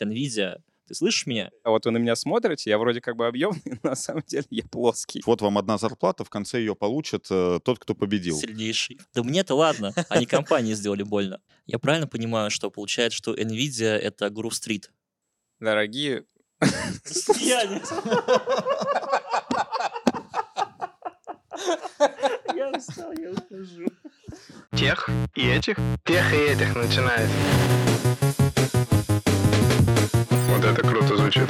NVIDIA, ты слышишь меня? А вот вы на меня смотрите, я вроде как бы объемный, но на самом деле я плоский. Вот вам одна зарплата, в конце ее получит э, тот, кто победил. Сильнейший. Да мне-то ладно, они компании сделали больно. Я правильно понимаю, что получается, что NVIDIA — это Грув Стрит? Дорогие... Я не... Я устал, я ухожу. Тех и этих? Тех и этих начинает. Вот это круто звучит.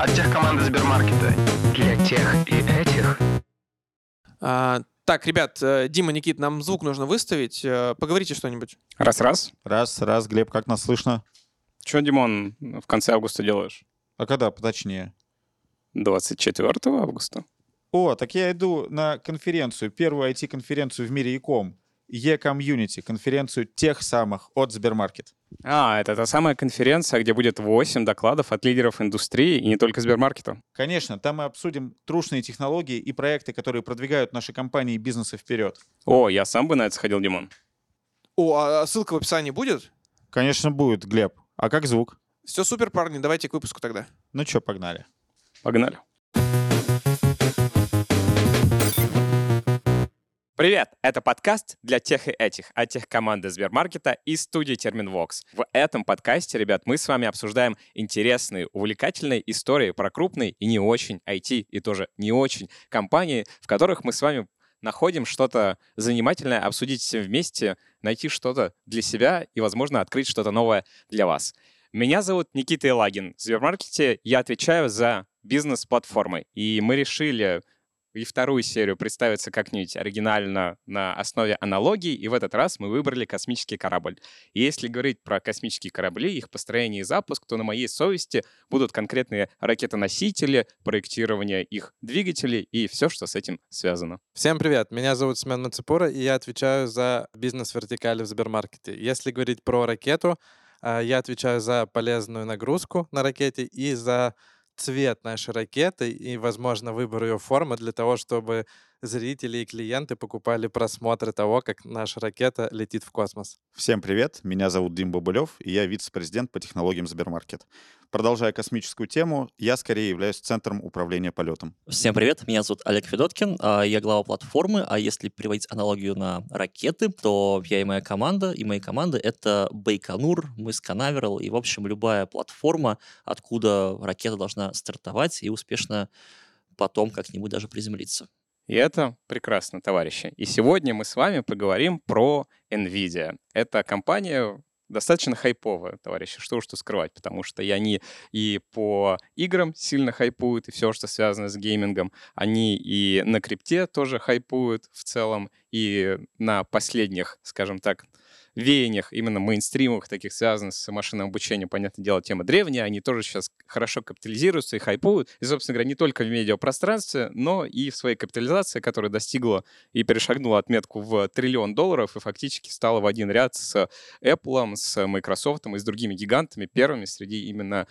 От тех команды Сбермаркета. Для тех и этих. А, так, ребят, э, Дима, Никит, нам звук нужно выставить. Э, Поговорите что-нибудь. Раз-раз. Раз, раз, Глеб, как нас слышно? Че, Димон, в конце августа делаешь? А когда, поточнее? 24 августа. О, так я иду на конференцию, первую IT-конференцию в мире Ecom, E-Community, конференцию тех самых от Сбермаркет. А, это та самая конференция, где будет 8 докладов от лидеров индустрии и не только Сбермаркета. Конечно, там мы обсудим трушные технологии и проекты, которые продвигают наши компании и бизнесы вперед. О, я сам бы на это сходил, Димон. О, а ссылка в описании будет? Конечно, будет, Глеб. А как звук? Все супер, парни, давайте к выпуску тогда. Ну что, погнали. Погнали. Привет! Это подкаст для тех и этих, от тех команды Сбермаркета и студии Терминвокс. В этом подкасте, ребят, мы с вами обсуждаем интересные, увлекательные истории про крупные и не очень IT, и тоже не очень компании, в которых мы с вами находим что-то занимательное, обсудить все вместе, найти что-то для себя и, возможно, открыть что-то новое для вас. Меня зовут Никита Елагин. В Сбермаркете я отвечаю за бизнес-платформы. И мы решили и вторую серию представиться как-нибудь оригинально на основе аналогий, и в этот раз мы выбрали космический корабль. И если говорить про космические корабли, их построение и запуск, то на моей совести будут конкретные ракетоносители, проектирование их двигателей и все, что с этим связано. Всем привет, меня зовут Семен Мацепура, и я отвечаю за бизнес-вертикали в Сбермаркете. Если говорить про ракету, а, я отвечаю за полезную нагрузку на ракете и за цвет нашей ракеты и, возможно, выбор ее формы для того, чтобы зрители и клиенты покупали просмотры того, как наша ракета летит в космос. Всем привет, меня зовут Дим Бабулев, и я вице-президент по технологиям Сбермаркет. Продолжая космическую тему, я скорее являюсь центром управления полетом. Всем привет, меня зовут Олег Федоткин, а, я глава платформы, а если переводить аналогию на ракеты, то я и моя команда, и мои команды — это Байконур, мы с Канаверал, и, в общем, любая платформа, откуда ракета должна стартовать и успешно потом как-нибудь даже приземлиться. И это прекрасно, товарищи. И сегодня мы с вами поговорим про NVIDIA. Это компания достаточно хайповая, товарищи, что уж тут скрывать, потому что и они и по играм сильно хайпуют, и все, что связано с геймингом, они и на крипте тоже хайпуют в целом, и на последних, скажем так, веяниях, именно мейнстримовых, таких связанных с машинным обучением, понятное дело, тема древняя, они тоже сейчас хорошо капитализируются и хайпуют. И, собственно говоря, не только в медиапространстве, но и в своей капитализации, которая достигла и перешагнула отметку в триллион долларов и фактически стала в один ряд с Apple, с Microsoft и с другими гигантами, первыми среди именно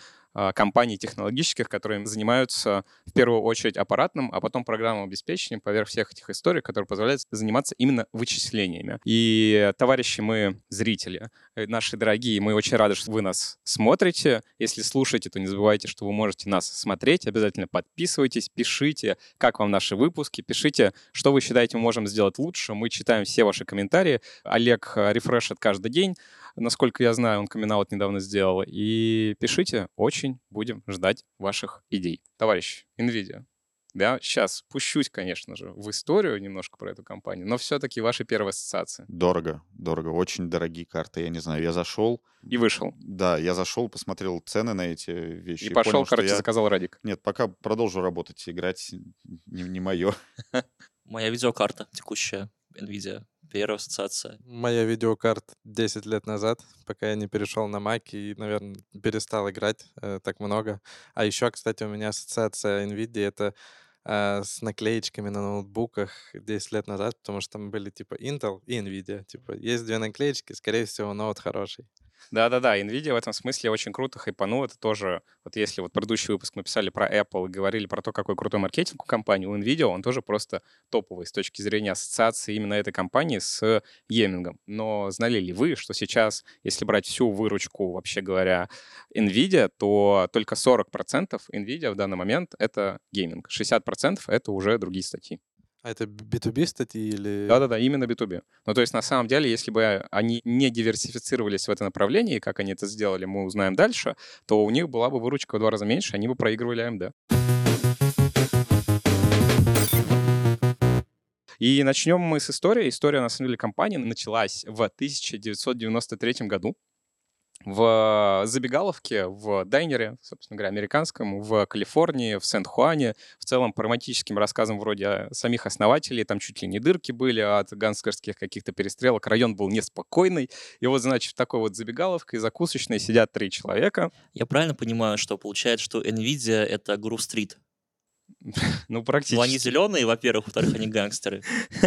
компаний технологических, которые занимаются в первую очередь аппаратным, а потом программным обеспечением поверх всех этих историй, которые позволяют заниматься именно вычислениями. И, товарищи, мы зрители, э, наши дорогие, мы очень рады, что вы нас смотрите. Если слушаете, то не забывайте, что вы можете нас смотреть. Обязательно подписывайтесь, пишите, как вам наши выпуски, пишите, что вы считаете мы можем сделать лучше. Мы читаем все ваши комментарии. Олег э, рефрешит каждый день. Насколько я знаю, он камин недавно сделал. И пишите, очень будем ждать ваших идей. Товарищ, NVIDIA, я сейчас пущусь, конечно же, в историю немножко про эту компанию, но все-таки ваши первые ассоциации. Дорого, дорого, очень дорогие карты. Я не знаю, я зашел. И вышел. Да, я зашел, посмотрел цены на эти вещи. И, и пошел, понял, короче, я... заказал Радик. Нет, пока продолжу работать, играть не, не мое. Моя видеокарта текущая, NVIDIA Первая ассоциация. Моя видеокарта 10 лет назад, пока я не перешел на Mac и, наверное, перестал играть э, так много. А еще, кстати, у меня ассоциация NVIDIA — это э, с наклеечками на ноутбуках 10 лет назад, потому что там были типа Intel и NVIDIA. Типа есть две наклеечки, скорее всего, ноут хороший. Да-да-да, NVIDIA в этом смысле очень круто хайпанул. Это тоже, вот если вот предыдущий выпуск мы писали про Apple и говорили про то, какой крутой маркетинг у компании, у NVIDIA он тоже просто топовый с точки зрения ассоциации именно этой компании с геймингом. Но знали ли вы, что сейчас, если брать всю выручку, вообще говоря, NVIDIA, то только 40% NVIDIA в данный момент — это гейминг. 60% — это уже другие статьи. А это B2B статьи или... Да-да-да, именно B2B. Ну, то есть, на самом деле, если бы они не диверсифицировались в это направлении, как они это сделали, мы узнаем дальше, то у них была бы выручка в два раза меньше, они бы проигрывали AMD. И начнем мы с истории. История, на самом деле, компании началась в 1993 году в забегаловке, в дайнере, собственно говоря, американском, в Калифорнии, в Сент-Хуане, в целом по романтическим рассказам вроде самих основателей, там чуть ли не дырки были от гангстерских каких-то перестрелок, район был неспокойный, и вот, значит, в такой вот забегаловке закусочной сидят три человека. Я правильно понимаю, что получается, что NVIDIA — это Грув Стрит? Ну, практически. Ну, они зеленые, во-первых, во-вторых, они гангстеры.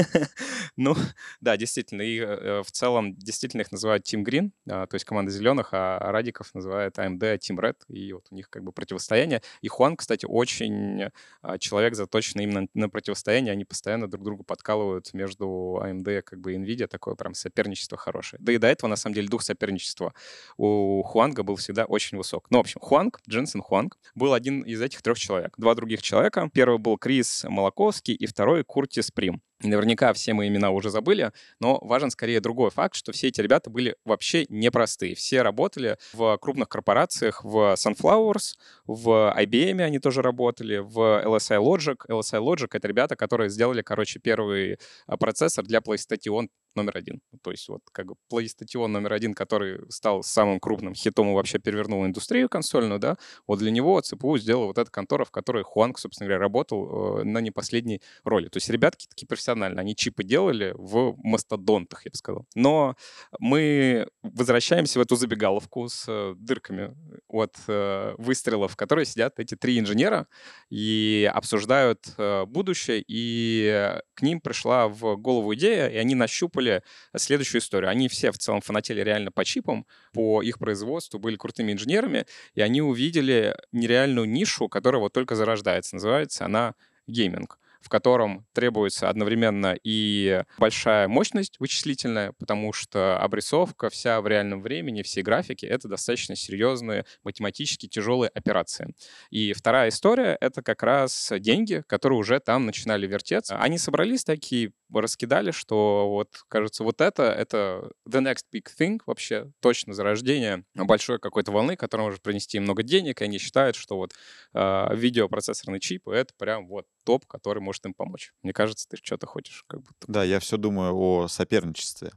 Ну, да, действительно. И э, в целом, действительно их называют Team Green, а, то есть команда зеленых, а Радиков называют AMD Team Red, и вот у них как бы противостояние. И Хуан, кстати, очень а, человек заточенный именно на противостояние, они постоянно друг другу подкалывают между AMD как бы Nvidia, такое прям соперничество хорошее. Да и до этого, на самом деле, дух соперничества у Хуанга был всегда очень высок. Ну, в общем, Хуанг, Дженсен Хуанг, был один из этих трех человек. Два других человека. Первый был Крис Молоковский и второй Куртис Прим. Наверняка все мы имена уже забыли, но важен скорее другой факт, что все эти ребята были вообще непростые. Все работали в крупных корпорациях, в Sunflowers, в IBM они тоже работали, в LSI Logic. LSI Logic — это ребята, которые сделали, короче, первый а, процессор для PlayStation номер один. То есть вот как бы PlayStation номер один, который стал самым крупным хитом и вообще перевернул индустрию консольную, да, вот для него CPU сделала вот эта контора, в которой Хуанг, собственно говоря, работал э, на не последней роли. То есть ребятки такие профессиональные, они чипы делали в мастодонтах, я бы сказал. Но мы возвращаемся в эту забегаловку с э, дырками от э, выстрелов, в которой сидят эти три инженера и обсуждают э, будущее, и к ним пришла в голову идея, и они нащупали нащупали следующую историю. Они все в целом фанатели реально по чипам, по их производству, были крутыми инженерами, и они увидели нереальную нишу, которая вот только зарождается. Называется она гейминг в котором требуется одновременно и большая мощность вычислительная, потому что обрисовка вся в реальном времени, все графики — это достаточно серьезные математически тяжелые операции. И вторая история — это как раз деньги, которые уже там начинали вертеться. Они собрались такие, раскидали, что вот, кажется, вот это, это the next big thing вообще, точно зарождение большой какой-то волны, которая может принести много денег, и они считают, что вот э, видеопроцессорный чип — это прям вот топ, который может им помочь. Мне кажется, ты что-то хочешь как будто. Да, я все думаю о соперничестве.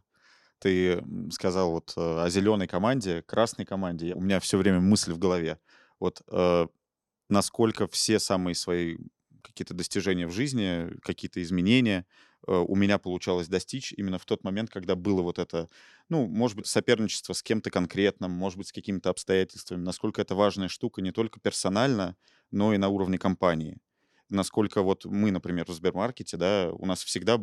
Ты сказал вот э, о зеленой команде, красной команде. У меня все время мысль в голове. Вот э, насколько все самые свои какие-то достижения в жизни, какие-то изменения у меня получалось достичь именно в тот момент, когда было вот это, ну, может быть, соперничество с кем-то конкретным, может быть, с какими-то обстоятельствами, насколько это важная штука не только персонально, но и на уровне компании. Насколько вот мы, например, в Сбермаркете, да, у нас всегда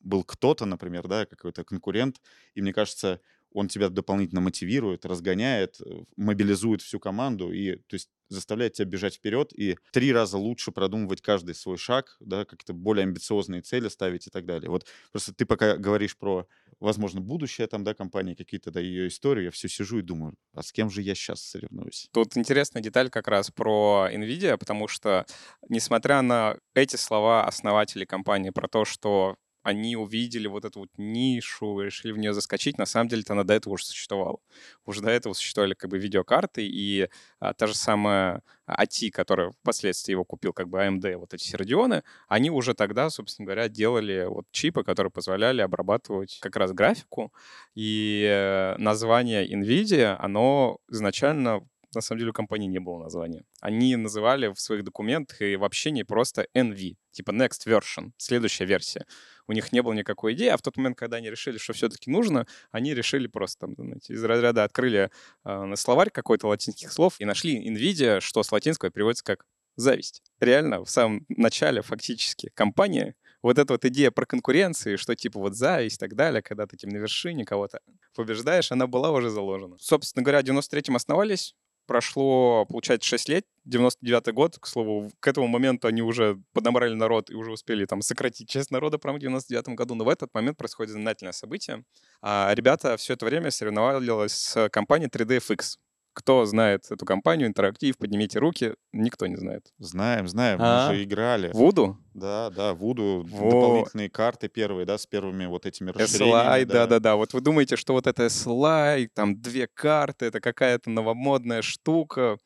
был кто-то, например, да, какой-то конкурент, и мне кажется, он тебя дополнительно мотивирует, разгоняет, э, мобилизует всю команду и, то есть, заставляет тебя бежать вперед и три раза лучше продумывать каждый свой шаг, да, как-то более амбициозные цели ставить и так далее. Вот просто ты пока говоришь про, возможно, будущее там, да, компании, какие-то, да, ее историю, я все сижу и думаю, а с кем же я сейчас соревнуюсь? Тут интересная деталь как раз про NVIDIA, потому что, несмотря на эти слова основателей компании про то, что они увидели вот эту вот нишу, решили в нее заскочить. На самом деле-то она до этого уже существовала. Уже до этого существовали как бы видеокарты, и а, та же самая AT, которая впоследствии его купил как бы AMD, вот эти сердионы, они уже тогда, собственно говоря, делали вот чипы, которые позволяли обрабатывать как раз графику. И э, название NVIDIA, оно изначально на самом деле у компании не было названия. Они называли в своих документах и в общении просто NV, типа next version, следующая версия у них не было никакой идеи, а в тот момент, когда они решили, что все-таки нужно, они решили просто там, знаете, из разряда открыли э, словарь какой-то латинских слов и нашли NVIDIA, что с латинского переводится как зависть. Реально, в самом начале фактически компания вот эта вот идея про конкуренции, что типа вот зависть и так далее, когда ты тем на вершине кого-то побеждаешь, она была уже заложена. Собственно говоря, в 93-м основались, прошло, получается, 6 лет, 99 год, к слову, к этому моменту они уже поднабрали народ и уже успели там сократить часть народа прямо в 99 году, но в этот момент происходит знаменательное событие. А ребята все это время соревновались с компанией 3DFX. Кто знает эту компанию, интерактив, поднимите руки. Никто не знает. Знаем, знаем, А? мы же играли. Voodoo? Да, да, Voodoo, Во. дополнительные карты первые, да, с первыми вот этими расширениями. SLI, да-да-да. Вот вы думаете, что вот это SLI, там две карты, это какая-то новомодная штука.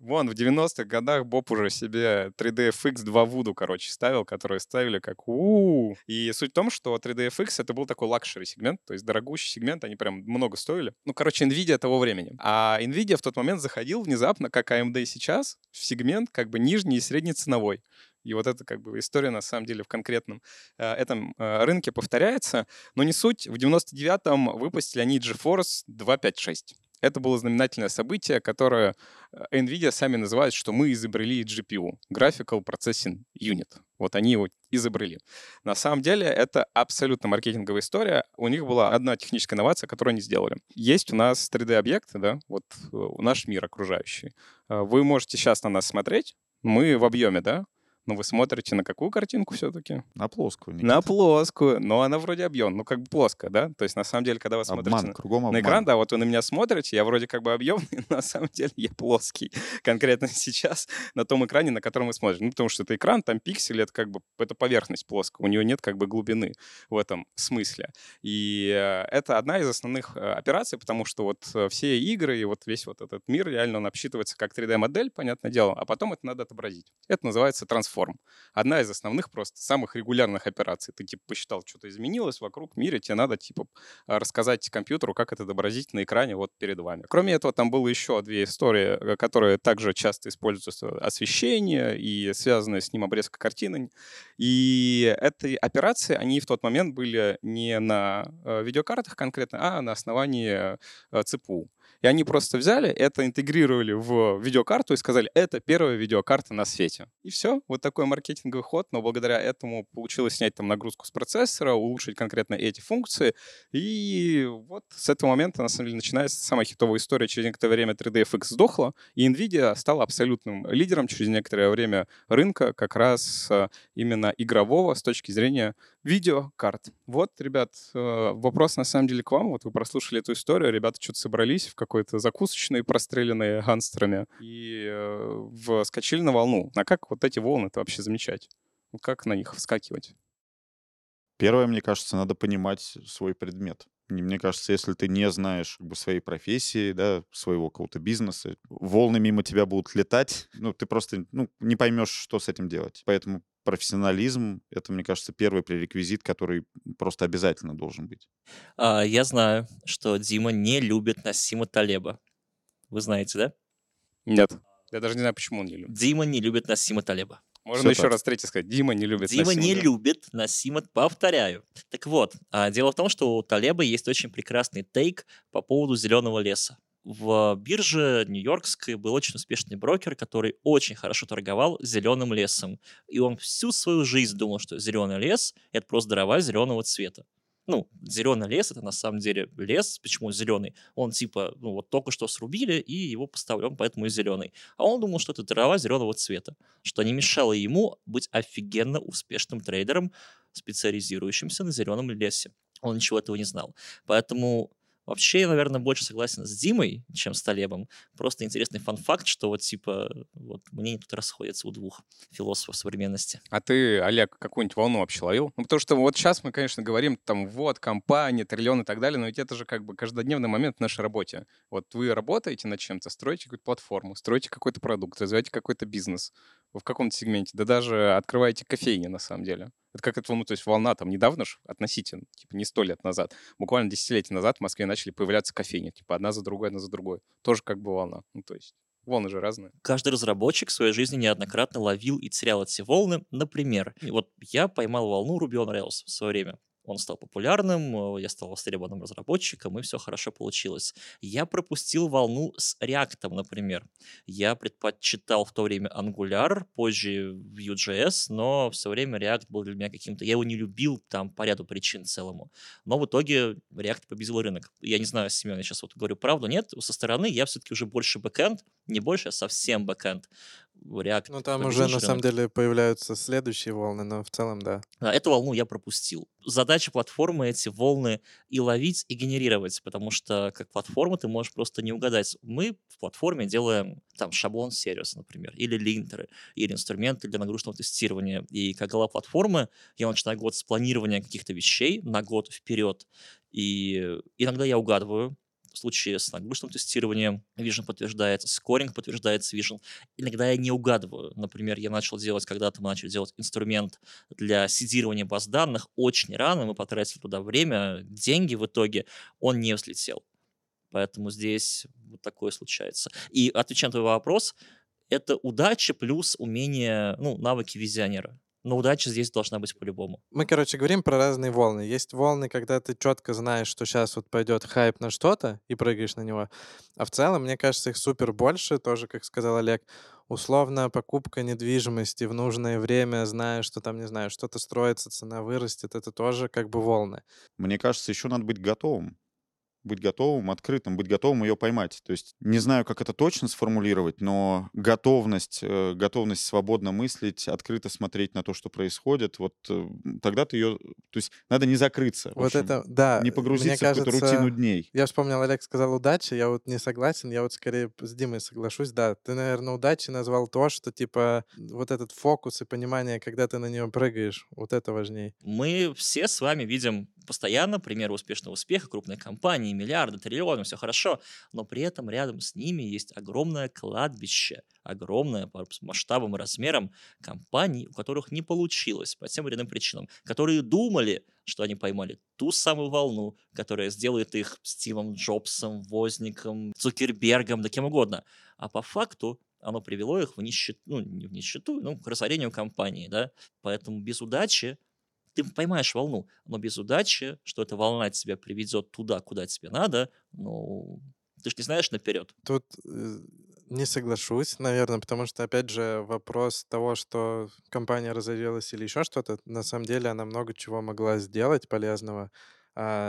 Вон, в 90-х годах Боб уже себе 3DFX 2 Voodoo, короче, ставил, которые ставили как у И суть в том, что 3DFX — это был такой лакшери сегмент, то есть дорогущий сегмент, они прям много стоили. Ну, короче, NVIDIA того времени. А NVIDIA в тот момент заходил внезапно, как AMD сейчас, в сегмент как бы нижний и средний ценовой. И вот это как бы история на самом деле в конкретном э, этом э, рынке повторяется. Но не суть. В 99-м выпустили они GeForce 256. Это было знаменательное событие, которое э, NVIDIA сами называют, что мы изобрели GPU, Graphical Processing Unit. Вот они его изобрели. На самом деле это абсолютно маркетинговая история. У них была одна техническая инновация, которую они сделали. Есть у нас 3D-объекты, да, вот э, наш мир окружающий. Э, Вы можете сейчас на нас смотреть, мы в объеме, да, но вы смотрите на какую картинку все-таки? На плоскую. Никита. На плоскую, но она вроде объем, ну как бы плоская, да? То есть на самом деле, когда вы смотрите Обман, на- кругом обман. на экран, да, вот вы на меня смотрите, я вроде как бы объемный, но на самом деле я плоский. Конкретно сейчас на том экране, на котором вы смотрите. Ну, потому что это экран, там пиксели, это как бы это поверхность плоская, у нее нет как бы глубины в этом смысле. И э, это одна из основных э, операций, потому что вот э, все игры и вот весь вот этот мир реально он обсчитывается как 3D-модель, понятное дело, а потом это надо отобразить. Это называется трансформ. Одна из основных просто самых регулярных операций. Ты типа посчитал, что-то изменилось вокруг в мире, тебе надо типа а, рассказать компьютеру, как это отобразить на экране вот перед вами. Кроме этого, там было еще две истории, э, которые также часто используются. Освещение и связанная с ним обрезка картины. И эти операции, они в тот момент были не на э, видеокартах конкретно, а на основании э, ЦПУ. И они просто взяли это, интегрировали в видеокарту и сказали, это первая видеокарта на свете. И все, вот такой маркетинговый ход, но благодаря этому получилось снять там нагрузку с процессора, улучшить конкретно эти функции. И вот с этого момента, на самом деле, начинается самая хитовая история. Через некоторое время 3DFX сдохла, и NVIDIA стала абсолютным лидером через некоторое время рынка как раз э, именно игрового с точки зрения видеокарт. Вот, ребят, э, вопрос на самом деле к вам. Вот вы прослушали эту историю, ребята что-то собрались в какой-то закусочной, простреленной гангстерами, и э, вскочили на волну. А как вот эти волны-то вообще замечать? Как на них вскакивать? Первое, мне кажется, надо понимать свой предмет. Мне кажется, если ты не знаешь как бы, своей профессии, да, своего какого-то бизнеса, волны мимо тебя будут летать, ну, ты просто ну, не поймешь, что с этим делать. Поэтому профессионализм — это, мне кажется, первый пререквизит, который просто обязательно должен быть. А, я знаю, что Дима не любит Насима Талеба. Вы знаете, да? Нет. Я даже не знаю, почему он не любит. Дима не любит Насима Талеба. Можно Всё еще так. раз третий сказать. Дима не любит Дима Насима не любит Насима, повторяю. Так вот, а, дело в том, что у Талеба есть очень прекрасный тейк по поводу зеленого леса. В бирже Нью-Йоркской был очень успешный брокер, который очень хорошо торговал зеленым лесом. И он всю свою жизнь думал, что зеленый лес — это просто дрова зеленого цвета. Ну, зеленый лес — это на самом деле лес. Почему зеленый? Он типа, ну вот только что срубили, и его поставили, он поэтому и зеленый. А он думал, что это трава зеленого цвета, что не мешало ему быть офигенно успешным трейдером, специализирующимся на зеленом лесе. Он ничего этого не знал. Поэтому вообще я, наверное, больше согласен с Димой, чем с Талебом. Просто интересный фан-факт, что вот типа вот мнения тут расходятся у двух философов современности. А ты, Олег, какую-нибудь волну вообще ловил? Ну, потому что вот сейчас мы, конечно, говорим, там, вот, компания, триллион и так далее, но ведь это же как бы каждодневный момент в нашей работе. Вот вы работаете над чем-то, строите какую-то платформу, строите какой-то продукт, развиваете какой-то бизнес в каком-то сегменте, да даже открываете кофейни, на самом деле. Это как это, ну, то есть волна там недавно ж, относительно, типа не сто лет назад, буквально десятилетия назад в Москве начали появляться кофейни, типа одна за другой, одна за другой. Тоже как бы волна. Ну, то есть волны же разные. Каждый разработчик в своей жизни неоднократно ловил и терял эти волны. Например, вот я поймал волну Ruby on Rails в свое время. Он стал популярным, э, я стал востребованным разработчиком, и все хорошо получилось. Я пропустил волну с React, например. Я предпочитал в то время Angular, позже Vue.js, но все время React был для меня каким-то... Я его не любил там по ряду причин целому. Но в итоге React победил рынок. Я не знаю, Семен, я сейчас вот говорю правду, нет, со стороны я все-таки уже больше бэкэнд, не больше, а совсем бэкэнд. React. Ну, там уже, на самом деле, появляются следующие волны, но в целом, да. А, эту волну я пропустил. Задача платформы эти волны и ловить, и генерировать, потому что как платформа ты можешь просто не угадать. Мы в платформе делаем там шаблон сервиса, например, или линтеры, или инструменты для нагрузочного тестирования. И как глава платформы я начинаю год с планирования каких-то вещей на год вперед. И иногда я угадываю, в случае с нагрузочным тестированием Vision подтверждается, скоринг подтверждается Vision. Иногда я не угадываю. Например, я начал делать, когда-то мы начали делать инструмент для сидирования баз данных очень рано, мы потратили туда время, деньги в итоге, он не взлетел. Поэтому здесь вот такое случается. И отвечая на твой вопрос, это удача плюс умение, ну, навыки визионера. Но удача здесь должна быть по-любому. Мы, короче, говорим про разные волны. Есть волны, когда ты четко знаешь, что сейчас вот пойдет хайп на что-то и прыгаешь на него. А в целом, мне кажется, их супер больше, тоже, как сказал Олег, условно покупка недвижимости в нужное время, зная, что там, не знаю, что-то строится, цена вырастет, это тоже как бы волны. Мне кажется, еще надо быть готовым быть готовым, открытым, быть готовым ее поймать. То есть не знаю, как это точно сформулировать, но готовность, э, готовность свободно мыслить, открыто смотреть на то, что происходит, вот э, тогда ты ее... То есть надо не закрыться. Вот общем, это, да. Не погрузиться кажется, в какую-то рутину дней. Я вспомнил, Олег сказал удачи, я вот не согласен, я вот скорее с Димой соглашусь, да. Ты, наверное, удачи назвал то, что типа вот этот фокус и понимание, когда ты на нее прыгаешь, вот это важнее. Мы все с вами видим постоянно примеры успешного успеха крупной компании, миллиарды, триллионы, все хорошо, но при этом рядом с ними есть огромное кладбище, огромное по масштабам и размерам компаний, у которых не получилось по тем или иным причинам, которые думали, что они поймали ту самую волну, которая сделает их Стивом Джобсом, Возником, Цукербергом, да кем угодно. А по факту оно привело их в нищету, ну, не в нищету, ну, к разорению компании, да. Поэтому без удачи ты поймаешь волну, но без удачи, что эта волна тебя приведет туда, куда тебе надо, ну, ты же не знаешь наперед. Тут э, не соглашусь, наверное, потому что, опять же, вопрос того, что компания разорилась или еще что-то, на самом деле она много чего могла сделать полезного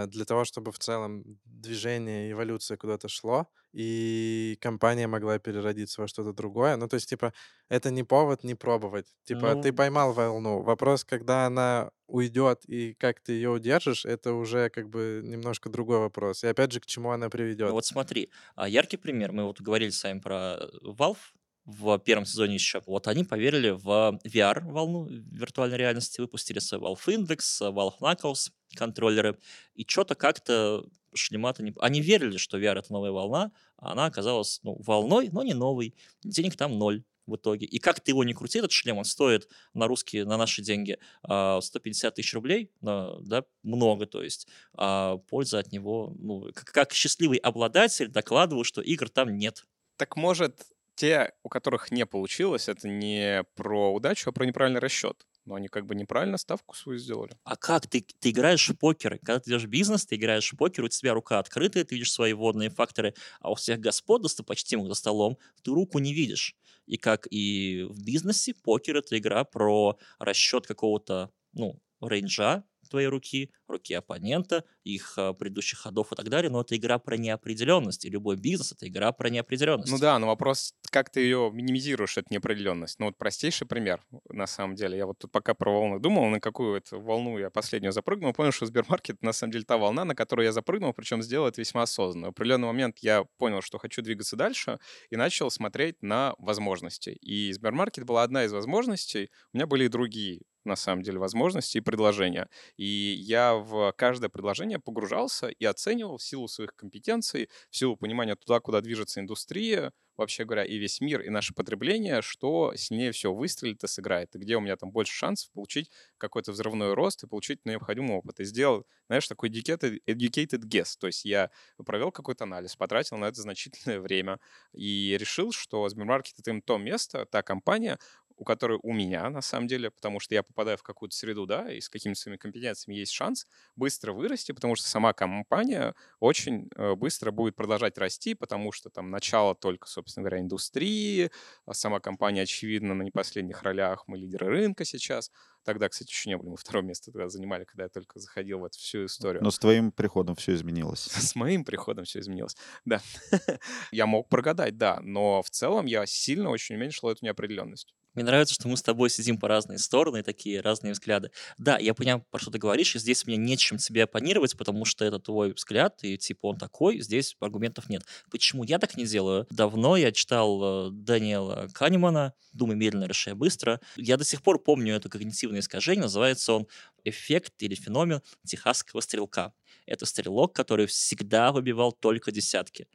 для того, чтобы в целом движение, эволюция куда-то шло, и компания могла переродиться во что-то другое. Ну, то есть, типа, это не повод не пробовать. Типа, ты ну поймал волну. Вопрос, когда она уйдет и как ты ее удержишь, это уже как бы немножко другой вопрос. И опять же, к чему она приведет. Ну вот смотри, а, яркий пример. Мы вот говорили с вами про э, Valve, в первом сезоне еще. Вот они поверили в VR-волну виртуальной реальности, выпустили свой Valve Index, Valve Knuckles контроллеры, и что-то как-то шлемата не... Они верили, что VR — это новая волна, а она оказалась ну, волной, но не новой. Денег там ноль в итоге. И как ты его не крути, этот шлем, он стоит на русские, на наши деньги 150 а, тысяч рублей, да, много, то есть. А польза от него, ну, как, как счастливый обладатель докладываю, что игр там нет. Так может, те, у которых не получилось, это не про удачу, а про неправильный расчет. Но они как бы неправильно ставку свою сделали. А как? Ты, ты играешь в покер. Когда ты в бизнес, ты играешь в покер, у тебя рука открытая, ты видишь свои водные факторы, а у всех господ достопочтимых за столом ты руку не видишь. И как и в бизнесе, покер — это игра про расчет какого-то, ну, рейнджа, твоей руки, руки оппонента, их а, предыдущих ходов и так далее, но это игра про неопределенность, и любой бизнес — это игра про неопределенность. Ну да, но вопрос, как ты ее минимизируешь, эту неопределенность. Ну вот простейший пример, на самом деле. Я вот тут пока про волны думал, на какую эту волну я последнюю запрыгнул, понял, что Сбермаркет на самом деле та волна, на которую я запрыгнул, причем сделал это весьма осознанно. В определенный момент я понял, что хочу двигаться дальше, и начал смотреть на возможности. И Сбермаркет была одна из возможностей, у меня были и другие на самом деле, возможности и предложения. И я в каждое предложение погружался и оценивал в силу своих компетенций, в силу понимания туда, куда движется индустрия, вообще говоря, и весь мир, и наше потребление, что сильнее всего выстрелит и сыграет, и где у меня там больше шансов получить какой-то взрывной рост и получить необходимый опыт. И сделал, знаешь, такой educated, educated guess, то есть я провел какой-то анализ, потратил на это значительное время и решил, что Сбермаркет — это им то место, та компания, у которой у меня, на самом деле, потому что я попадаю в какую-то среду, да, и с какими-то своими компетенциями есть шанс быстро вырасти, потому что сама компания очень э, быстро будет продолжать расти, потому что там начало только, собственно говоря, индустрии, а сама компания, очевидно, на не последних ролях, мы лидеры рынка сейчас. Тогда, кстати, еще не были, мы второе место тогда занимали, когда я только заходил в эту всю историю. Но с твоим приходом все изменилось. С моим приходом все изменилось, да. я мог прогадать, да, но в целом я сильно очень уменьшил эту неопределенность. Мне нравится, что мы с тобой сидим по разные стороны, такие разные взгляды. Да, я понимаю, про что ты говоришь, и здесь мне нечем тебе оппонировать, потому что это твой взгляд, и типа он такой, здесь аргументов нет. Почему я так не делаю? Давно я читал э, Дэниела Канемана «Думай медленно, решай быстро». Я до сих пор помню это когнитивное искажение, называется он «Эффект или феномен техасского стрелка». Это стрелок, который всегда выбивал только десятки.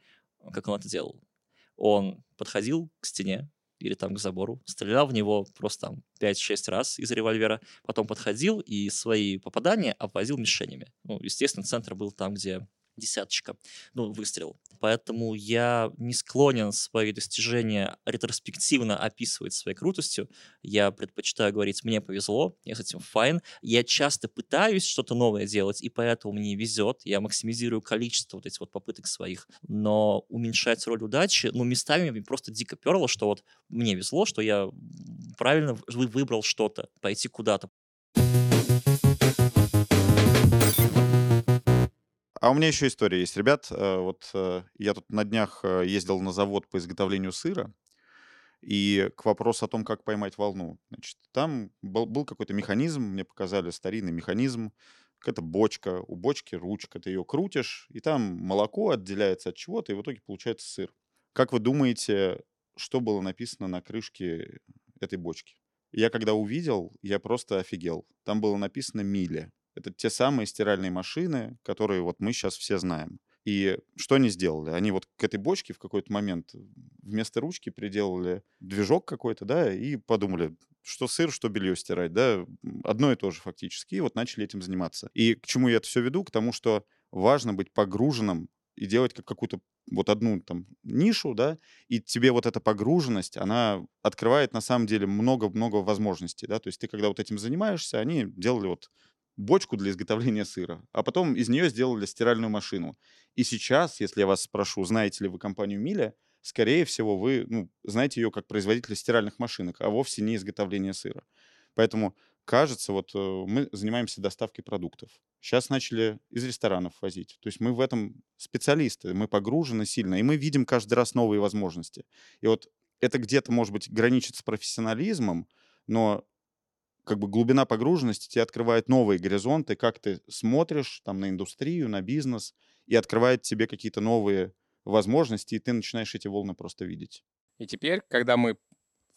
Как он это делал? Он подходил к стене, или там к забору, стрелял в него просто там 5-6 раз из револьвера, потом подходил и свои попадания обвозил мишенями. Ну, естественно, центр был там, где десяточка, ну, выстрел. Поэтому я не склонен свои достижения ретроспективно описывать своей крутостью. Я предпочитаю говорить «мне повезло», я с этим файн. Я часто пытаюсь что-то новое делать, и поэтому мне везет. Я максимизирую количество вот этих вот попыток своих. Но уменьшать роль удачи, ну, местами мне просто дико перло, что вот мне везло, что я правильно выбрал что-то, пойти куда-то. А у меня еще история есть, ребят. Э, вот э, я тут на днях э, ездил на завод по изготовлению сыра, и к вопросу о том, как поймать волну. Значит, там был, был какой-то механизм, мне показали старинный механизм, какая-то бочка, у бочки ручка, ты ее крутишь, и там молоко отделяется от чего-то, и в итоге получается сыр. Как вы думаете, что было написано на крышке этой бочки? Я когда увидел, я просто офигел. Там было написано «Миля». Это те самые стиральные машины, которые вот мы сейчас все знаем. И что они сделали? Они вот к этой бочке в какой-то момент вместо ручки приделали движок какой-то, да, и подумали, что сыр, что белье стирать, да, одно и то же фактически, и вот начали этим заниматься. И к чему я это все веду? К тому, что важно быть погруженным и делать как какую-то вот одну там нишу, да, и тебе вот эта погруженность, она открывает на самом деле много-много возможностей, да, то есть ты когда вот этим занимаешься, они делали вот бочку для изготовления сыра, а потом из нее сделали стиральную машину. И сейчас, если я вас спрошу, знаете ли вы компанию Миля, скорее всего, вы ну, знаете ее как производителя стиральных машинок, а вовсе не изготовления сыра. Поэтому кажется, вот э, мы занимаемся доставкой продуктов. Сейчас начали из ресторанов возить. То есть мы в этом специалисты, мы погружены сильно, и мы видим каждый раз новые возможности. И вот это где-то, может быть, граничит с профессионализмом, но как бы глубина погруженности тебе открывает новые горизонты, как ты смотришь там на индустрию, на бизнес, и открывает тебе какие-то новые возможности, и ты начинаешь эти волны просто видеть. И теперь, когда мы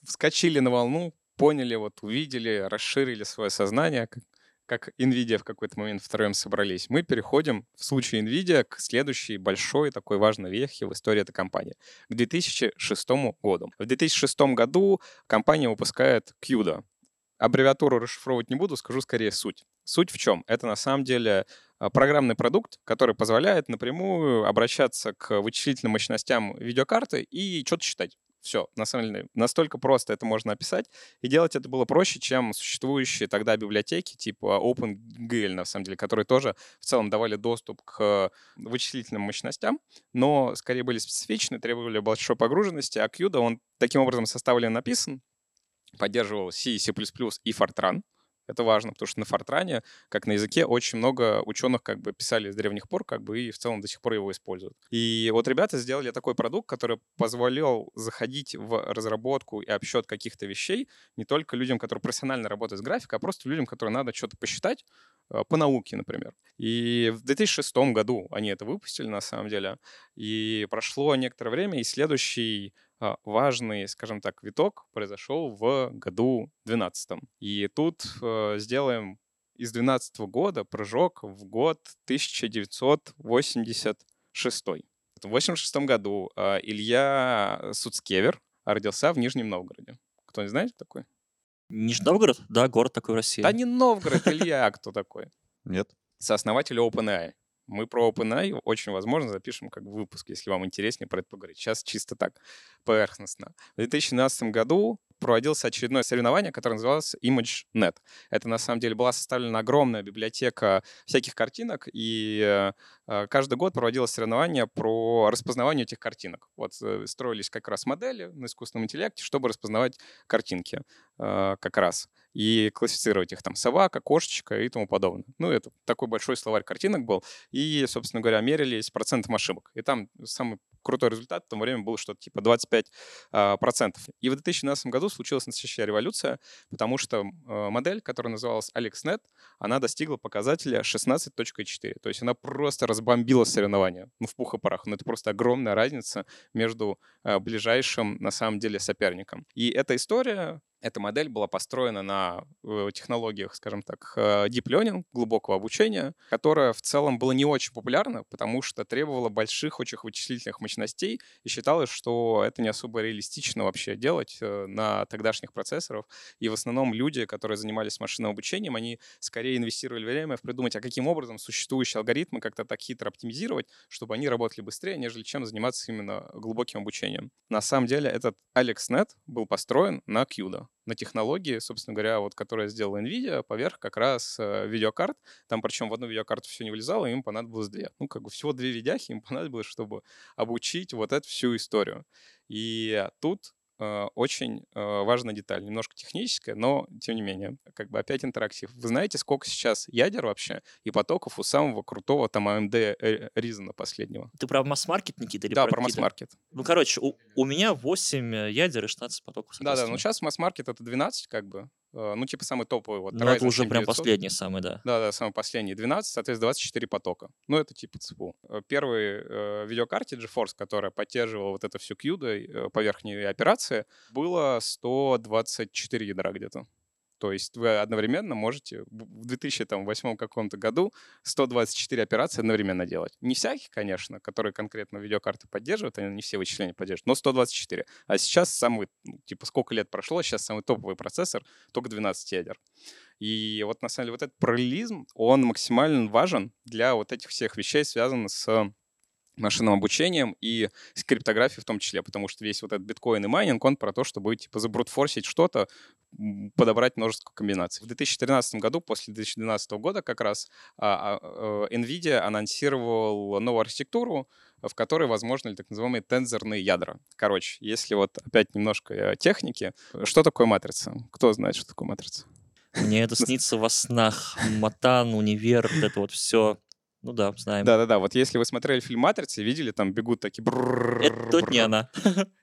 вскочили на волну, поняли, вот увидели, расширили свое сознание, как, как NVIDIA в какой-то момент втроем собрались, мы переходим в случае NVIDIA к следующей большой такой важной вехе в истории этой компании, к 2006 году. В 2006 году компания выпускает CUDA, Аббревиатуру расшифровывать не буду, скажу скорее суть. Суть в чем? Это на самом деле а, программный продукт, который позволяет напрямую обращаться к вычислительным мощностям видеокарты и что-то считать. Все, на самом деле, настолько просто это можно описать. И делать это было проще, чем существующие тогда библиотеки типа OpenGL, на самом деле, которые тоже в целом давали доступ к вычислительным мощностям, но скорее были специфичны, требовали большой погруженности, а CUDA, он таким образом составлен написан, поддерживал C, C++ и Fortran. Это важно, потому что на Фортране, как на языке, очень много ученых как бы писали с древних пор, как бы и в целом до сих пор его используют. И вот ребята сделали такой продукт, который позволял заходить в разработку и обсчет каких-то вещей не только людям, которые профессионально работают с графикой, а просто людям, которым надо что-то посчитать э, по науке, например. И в 2006 году они это выпустили, на самом деле. И прошло некоторое время, и следующий важный, скажем так, виток произошел в году 12. И тут э, сделаем из 12 года прыжок в год 1986. В 86 году э, Илья Суцкевер родился в Нижнем Новгороде. Кто не знает, кто такой? Нижний Новгород? Да, город такой в России. Да не Новгород, Илья а кто такой? Нет. Сооснователь OpenAI. Мы про OpenAI очень возможно запишем как выпуск, если вам интереснее про это поговорить. Сейчас чисто так, поверхностно. В 2017 году проводилось очередное соревнование, которое называлось ImageNet. Это, на самом деле, была составлена огромная библиотека всяких картинок, и э, э, каждый год проводилось соревнование про распознавание этих картинок. Вот э, строились как раз модели на искусственном интеллекте, чтобы распознавать картинки как раз и классифицировать их там собака, кошечка и тому подобное. Ну, это такой большой словарь картинок был. И, собственно говоря, мерились процентом ошибок. И там самый крутой результат в то время был что-то типа 25%. А, процентов. И в 2012 году случилась настоящая революция, потому что а, модель, которая называлась AlexNet, она достигла показателя 16.4. То есть она просто разбомбила соревнования. Ну, в пух и парах. Но это просто огромная разница между а, ближайшим, на самом деле, соперником. И эта история эта модель была построена на э, технологиях, скажем так, э, deep learning, глубокого обучения, которая в целом была не очень популярна, потому что требовала больших очень вычислительных мощностей и считалось, что это не особо реалистично вообще делать э, на тогдашних процессорах. И в основном люди, которые занимались машинным обучением, они скорее инвестировали время в придумать, а каким образом существующие алгоритмы как-то так хитро оптимизировать, чтобы они работали быстрее, нежели чем заниматься именно глубоким обучением. На самом деле этот AlexNet был построен на CUDA на технологии, собственно говоря, вот, которая сделала NVIDIA, поверх как раз э, видеокарт. Там, причем в одну видеокарту все не влезало, им понадобилось две. Ну, как бы всего две видяхи им понадобилось, чтобы обучить вот эту всю историю. И тут очень э, важная деталь, немножко техническая, но тем не менее, как бы опять интерактив. Вы знаете, сколько сейчас ядер вообще и потоков у самого крутого там AMD э, Ryzen последнего? Ты про масс-маркет, Никита? Или да, про, про масс-маркет. Ну, короче, у, у меня 8 ядер и 16 потоков. Да-да, ну сейчас масс-маркет это 12 как бы, ну, типа самый топовый. Вот, ну, это уже прям последний самый, да. Да-да, самый последний. 12, соответственно, 24 потока. Ну, это типа ЦПУ. Первый э, видеокарте GeForce, которая поддерживала вот эту всю CUDA по верхней операции, было 124 ядра где-то. То есть вы одновременно можете в 2008 каком-то году 124 операции одновременно делать. Не всяких, конечно, которые конкретно видеокарты поддерживают, они не все вычисления поддерживают, но 124. А сейчас самый, ну, типа, сколько лет прошло, сейчас самый топовый процессор, только 12 ядер. И вот на самом деле вот этот параллелизм, он максимально важен для вот этих всех вещей, связанных с машинным обучением и с криптографией в том числе, потому что весь вот этот биткоин и майнинг, он про то, чтобы типа забрутфорсить что-то, подобрать множество комбинаций. В 2013 году, после 2012 года как раз а, а, э, NVIDIA анонсировал новую архитектуру, в которой возможны так называемые тензорные ядра. Короче, если вот опять немножко э, техники, что такое матрица? Кто знает, что такое матрица? Мне это снится во снах. Матан, универ, вот это вот все. Ну да, знаем. Да-да-да, вот если вы смотрели фильм «Матрица» и видели, там бегут такие... Это тут не она.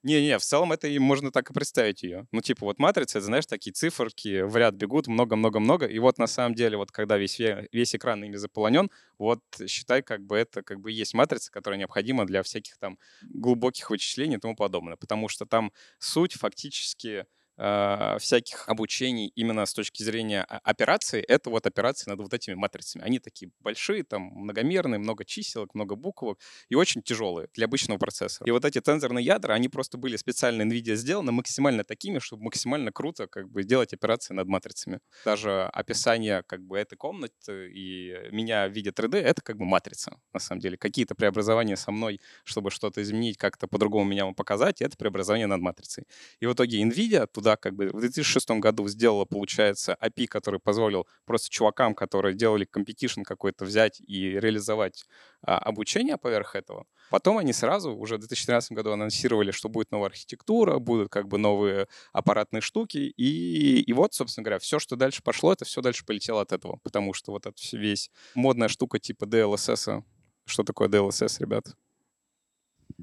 Не-не, в целом это и можно так и представить ее. Ну типа вот «Матрица», это, знаешь, такие циферки в ряд бегут, много-много-много, и вот на самом деле вот когда весь, весь экран ими заполонен, вот считай, как бы это как бы есть матрица, которая необходима для всяких там глубоких вычислений и тому подобное, потому что там суть фактически э, всяких обучений именно с точки зрения операции, это вот операции над вот этими матрицами. Они такие большие, там многомерные, много чиселок, много буквок и очень тяжелые для обычного процессора. И вот эти тензорные ядра, они просто были специально NVIDIA сделаны максимально такими, чтобы максимально круто как бы делать операции над матрицами. Даже описание как бы этой комнаты и меня в виде 3D — это как бы матрица, на самом деле. Какие-то преобразования со мной, чтобы что-то изменить, как-то по-другому меня показать, это преобразование над матрицей. И в итоге NVIDIA CUDA как бы в 2006 году сделала, получается, API, который позволил просто чувакам, которые делали computation какой-то, взять и реализовать а, обучение поверх этого. Потом они сразу уже в 2013 году анонсировали, что будет новая архитектура, будут как бы новые аппаратные штуки. И, и вот, собственно говоря, все, что дальше пошло, это все дальше полетело от этого. Потому что вот эта весь модная штука типа DLSS, что такое DLSS, ребят?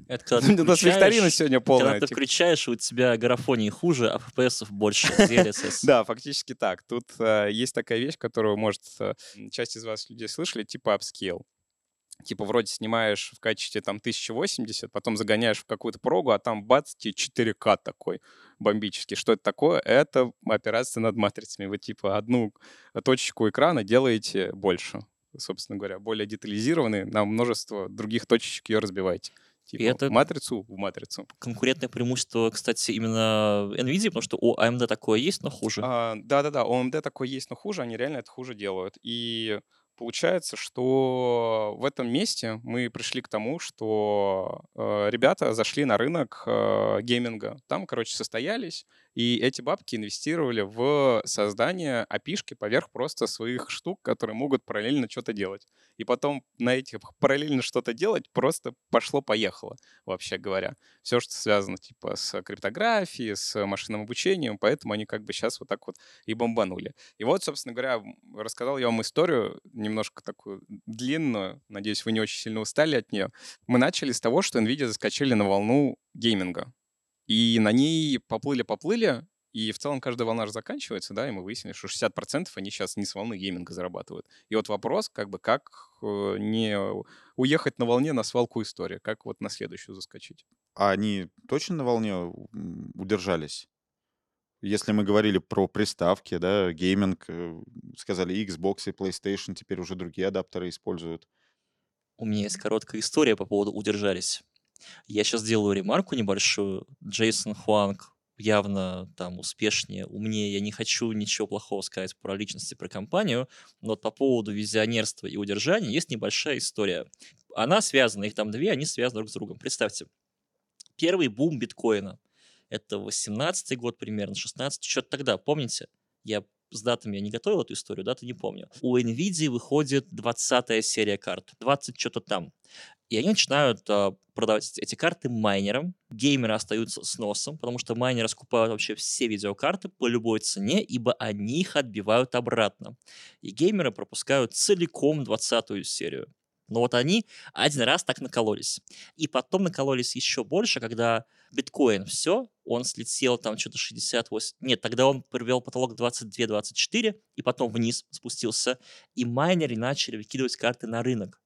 Это когда ты У нас викторина сегодня полная. Когда ты типа. включаешь, у тебя графоний хуже, а FPS больше. Да, фактически так. Тут э, есть такая вещь, которую, может, э, часть из вас людей слышали, типа upscale. Типа вроде снимаешь в качестве там 1080, потом загоняешь в какую-то прогу, а там бац, тебе 4К такой бомбический. Что это такое? Это операция над матрицами. Вы типа одну точечку экрана делаете больше собственно говоря, более детализированный, на множество других точечек ее разбиваете. Типа, и это матрицу в матрицу. Конкурентное преимущество, кстати, именно NVIDIA, потому что у AMD такое есть, но хуже. А, да-да-да, у AMD такое есть, но хуже, они реально это хуже делают. И получается, что в этом месте мы пришли к тому, что э, ребята зашли на рынок э, гейминга. Там, короче, состоялись, И эти бабки инвестировали в создание опишки поверх просто своих штук, которые могут параллельно что-то делать. И потом на этих параллельно что-то делать просто пошло-поехало, вообще говоря. Все, что связано типа с криптографией, с машинным обучением, поэтому они как бы сейчас вот так вот и бомбанули. И вот, собственно говоря, рассказал я вам историю немножко такую длинную, надеюсь, вы не очень сильно устали от нее. Мы начали с того, что NVIDIA заскочили на волну гейминга. И на ней поплыли-поплыли, и в целом каждая волна же заканчивается, да, и мы выяснили, что 60% они сейчас не с волны гейминга зарабатывают. И вот вопрос, как бы, как э, не уехать на волне на свалку истории, как вот на следующую заскочить. А они точно на волне удержались? Если мы говорили про приставки, да, гейминг, э, сказали Xbox и PlayStation, теперь уже другие адаптеры используют. У меня есть короткая история по поводу «удержались». Я сейчас делаю ремарку небольшую. Джейсон Хуанг явно там успешнее, умнее. Я не хочу ничего плохого сказать про личности, про компанию, но по поводу визионерства и удержания есть небольшая история. Она связана, их там две, они связаны друг с другом. Представьте, первый бум биткоина. Это 18 год примерно, 16 что-то тогда, помните? Я с датами я не готовил эту историю, даты не помню. У NVIDIA выходит 20 серия карт, 20 что-то там. И они начинают э, продавать эти карты майнерам. Геймеры остаются с носом, потому что майнеры скупают вообще все видеокарты по любой цене, ибо они их отбивают обратно. И геймеры пропускают целиком 20-ю серию. Но вот они один раз так накололись. И потом накололись еще больше, когда биткоин все, он слетел там что-то 68... Нет, тогда он привел потолок 22-24, и потом вниз спустился, и майнеры начали выкидывать карты на рынок.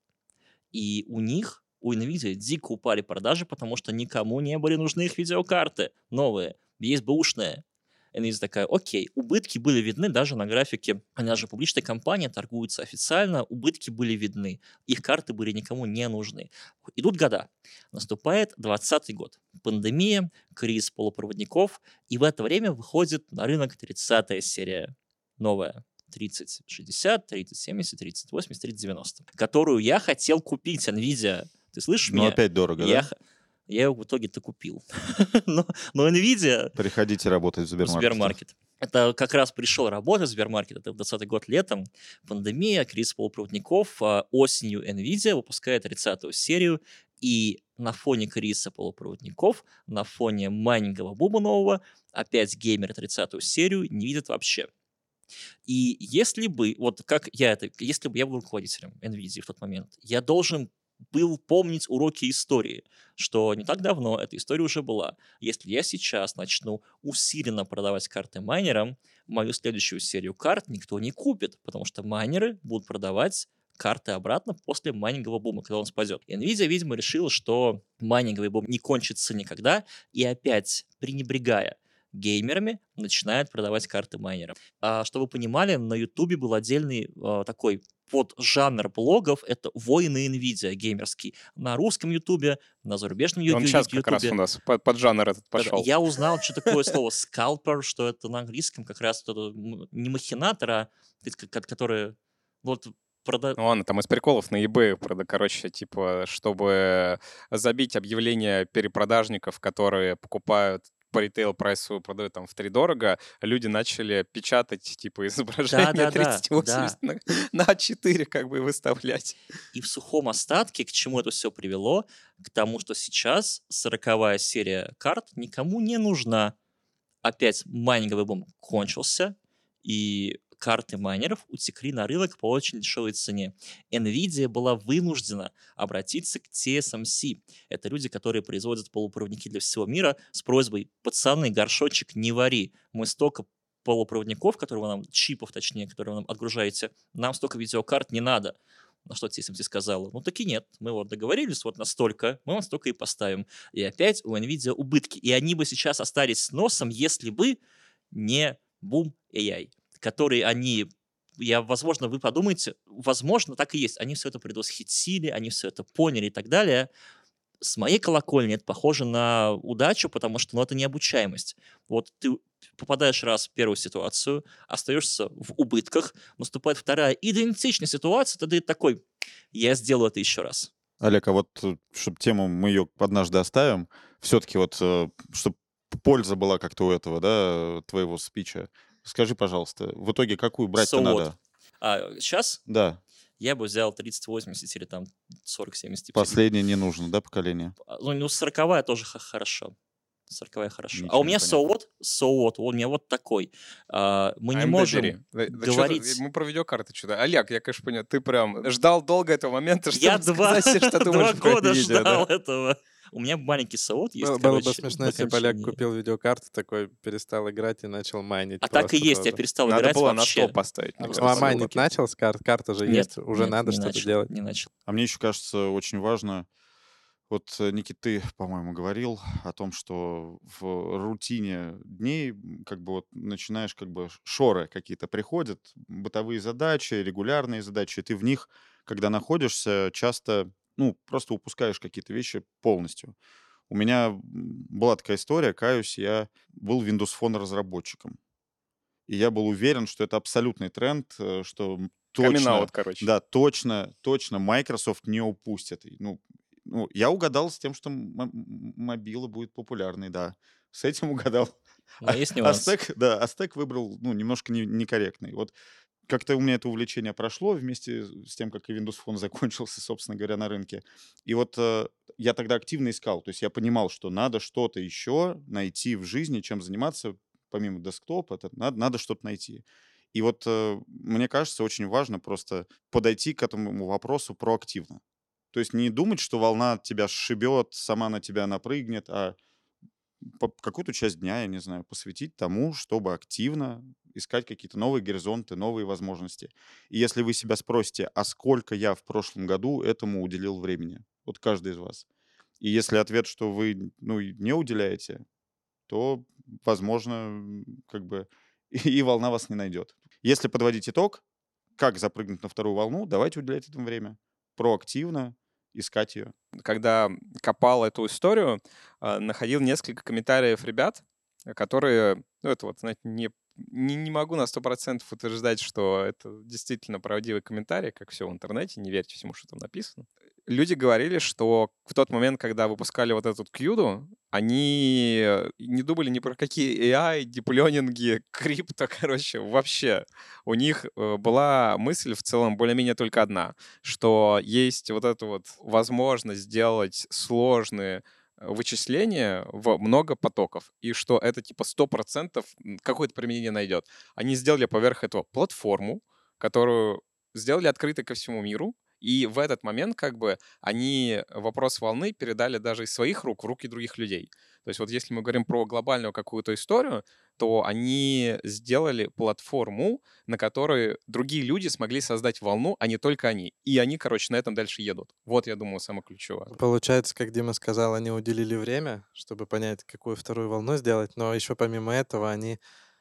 И у них, у NVIDIA, дико упали продажи, потому что никому не были нужны их видеокарты новые, есть бэушные. NVIDIA такая, окей, убытки были видны даже на графике. Она же публичная компания, торгуется официально, убытки были видны. Их карты были никому не нужны. Идут года. Наступает 20 год. Пандемия, кризис полупроводников, и в это время выходит на рынок 30 серия новая. 30, 60, 30, 70, 30, 80, 30, 90, которую я хотел купить, NVIDIA. Ты слышишь ну, меня? Ну, опять дорого, я, да? Я его в итоге-то купил. но, но NVIDIA... Приходите работать в Сбермаркет. Сбермаркет. Это как раз пришел работать в Сбермаркет, это 20 год летом, пандемия, кризис полупроводников, а осенью NVIDIA выпускает 30-ю серию, и на фоне кризиса полупроводников, на фоне майнингового бума нового, опять геймеры 30-ю серию не видят вообще. И если бы, вот как я это, если бы я был руководителем NVIDIA в тот момент, я должен был помнить уроки истории, что не так давно эта история уже была. Если я сейчас начну усиленно продавать карты майнерам, мою следующую серию карт никто не купит, потому что майнеры будут продавать карты обратно после майнингового бума, когда он спадет. Nvidia, видимо, решила, что майнинговый бум не кончится никогда, и опять, пренебрегая геймерами, начинает продавать карты майнерам. А, чтобы вы понимали, на Ютубе был отдельный а, такой под жанр блогов это воины NVIDIA геймерский. На русском ютубе, на зарубежном ютубе. Он сейчас как раз у нас под, под жанр этот пошел. Я узнал, что такое слово scalper, что это на английском как раз не махинатор, а которые вот прода... Ну ладно, там из приколов на eBay, правда, короче, типа, чтобы забить объявления перепродажников, которые покупают по ритейл прайсу продают там в три дорого, люди начали печатать типа изображение да, да, 3080 да, на, на 4 как бы выставлять. И в сухом остатке к чему это все привело? К тому, что сейчас сороковая серия карт никому не нужна. Опять майнинговый бум кончился, и карты майнеров утекли на рынок по очень дешевой цене. NVIDIA была вынуждена обратиться к TSMC. Это люди, которые производят полупроводники для всего мира с просьбой «Пацаны, горшочек не вари, мы столько полупроводников, которые вы нам, чипов точнее, которые вы нам отгружаете, нам столько видеокарт не надо. На что TSMC сказала, ну таки нет, мы вот договорились вот настолько, мы вам столько и поставим. И опять у NVIDIA убытки. И они бы сейчас остались с носом, если бы не бум AI который они я, возможно, вы подумаете, возможно, так и есть. Они все это предвосхитили, они все это поняли и так далее. С моей колокольни это похоже на удачу, потому что ну, это необучаемость. Вот ты попадаешь раз в первую ситуацию, остаешься в убытках, наступает вторая идентичная ситуация, тогда ты такой, я сделаю это еще раз. Олег, а вот, э, чтобы тему мы ее однажды оставим, все-таки вот, э, чтобы польза была как-то у этого, да, твоего спича. Скажи, пожалуйста, в итоге какую брать-то So what? надо? А сейчас Да, я бы взял 3080 или там 4070. последнее не нужно, да, поколение? Ну, ну 40 тоже х- хорошо. 40 хорошо. а Ничего у не меня so what? So what? У меня вот такой. А, мы не AMD можем. Да- говорить... Мы про видеокарты что-то. Олег, я, конечно, понял, ты прям ждал долго этого момента, чтобы Я два, сказать, что думаешь два года видео, да? ждал этого. У меня маленький соот есть, Было, было бы короче, смешно, на если кончине. купил видеокарту, такой перестал играть и начал майнить. А так и просто есть, я перестал Надо играть было на вообще. стоп поставить. мне Ну, кажется, А вот. майнить начал с карт? Карта же Нет, есть, уже нет, надо что-то начал, делать. Не начал. А мне еще кажется очень важно, вот, э, Никит, ты, по-моему, говорил о том, что в рутине дней как бы вот начинаешь как бы шоры какие-то приходят, бытовые задачи, регулярные задачи, и ты в них, когда находишься, часто, ну, просто упускаешь какие-то вещи полностью. У меня была такая история, каюсь, я был Windows Phone разработчиком. И я был уверен, что это абсолютный тренд, э, что точно... Короче. Да, точно, точно Microsoft не упустит. Ну, ну, я угадал с тем, что мобила будет популярной, да. С этим угадал. Но есть А нюанс. стек, да, а стек выбрал, ну, немножко не- некорректный. Вот как-то у меня это увлечение прошло вместе с тем, как и Windows Phone закончился, собственно говоря, на рынке. И вот э, я тогда активно искал. То есть я понимал, что надо что-то еще найти в жизни, чем заниматься, помимо десктопа, это надо, надо что-то найти. И вот э, мне кажется, очень важно просто подойти к этому вопросу проактивно. То есть не думать, что волна тебя сшибет, сама на тебя напрыгнет, а какую-то часть дня, я не знаю, посвятить тому, чтобы активно искать какие-то новые горизонты, новые возможности. И если вы себя спросите, а сколько я в прошлом году этому уделил времени? Вот каждый из вас. И если ответ, что вы ну, не уделяете, то, возможно, как бы и волна вас не найдет. Если подводить итог, как запрыгнуть на вторую волну, давайте уделять этому время. Проактивно искать ее. когда копал эту историю, а, находил несколько комментариев ребят, э, которые, ну, это вот, знаете, не, не, не могу на 100% утверждать, что это действительно правдивый комментарий, как все в интернете, не верьте всему, что там написано. Люди говорили, что в тот момент, когда выпускали вот эту кьюду, они э, не думали ни про какие AI, диплёнинги, крипто, короче, вообще. У них э, была мысль в целом более-менее только одна, что есть вот эта вот возможность сделать сложные э, вычисления в много потоков, и что это типа 100% м, какое-то применение найдет. Они сделали поверх этого платформу, которую сделали открытой ко всему миру, и в этот момент как бы они вопрос волны передали даже из своих рук в руки других людей. То есть вот если мы говорим про глобальную какую-то историю, то они сделали платформу, на которой другие люди смогли создать волну, а не только они. И они, короче, на этом дальше едут. Вот, я думаю, самое ключевое. Получается, как Дима сказал, они уделили время, чтобы понять, какую вторую волну сделать, но еще помимо этого они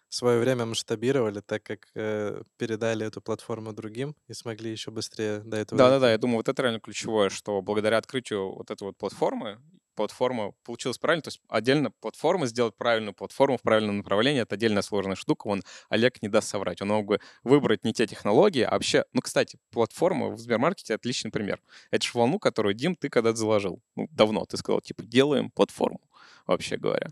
свое время масштабировали, так как э, передали эту платформу другим и смогли еще быстрее до этого. Да-да-да, дойти. я думаю, вот это реально ключевое, что благодаря открытию вот этой вот платформы, платформа получилась правильно, то есть отдельно платформа, сделать правильную платформу в правильном направлении, это отдельная сложная штука, он Олег не даст соврать, он мог бы выбрать не те технологии, а вообще, ну, кстати, платформа в Сбермаркете отличный пример. Это же волну, которую, Дим, ты когда-то заложил, ну, давно, ты сказал, типа, делаем платформу, вообще говоря.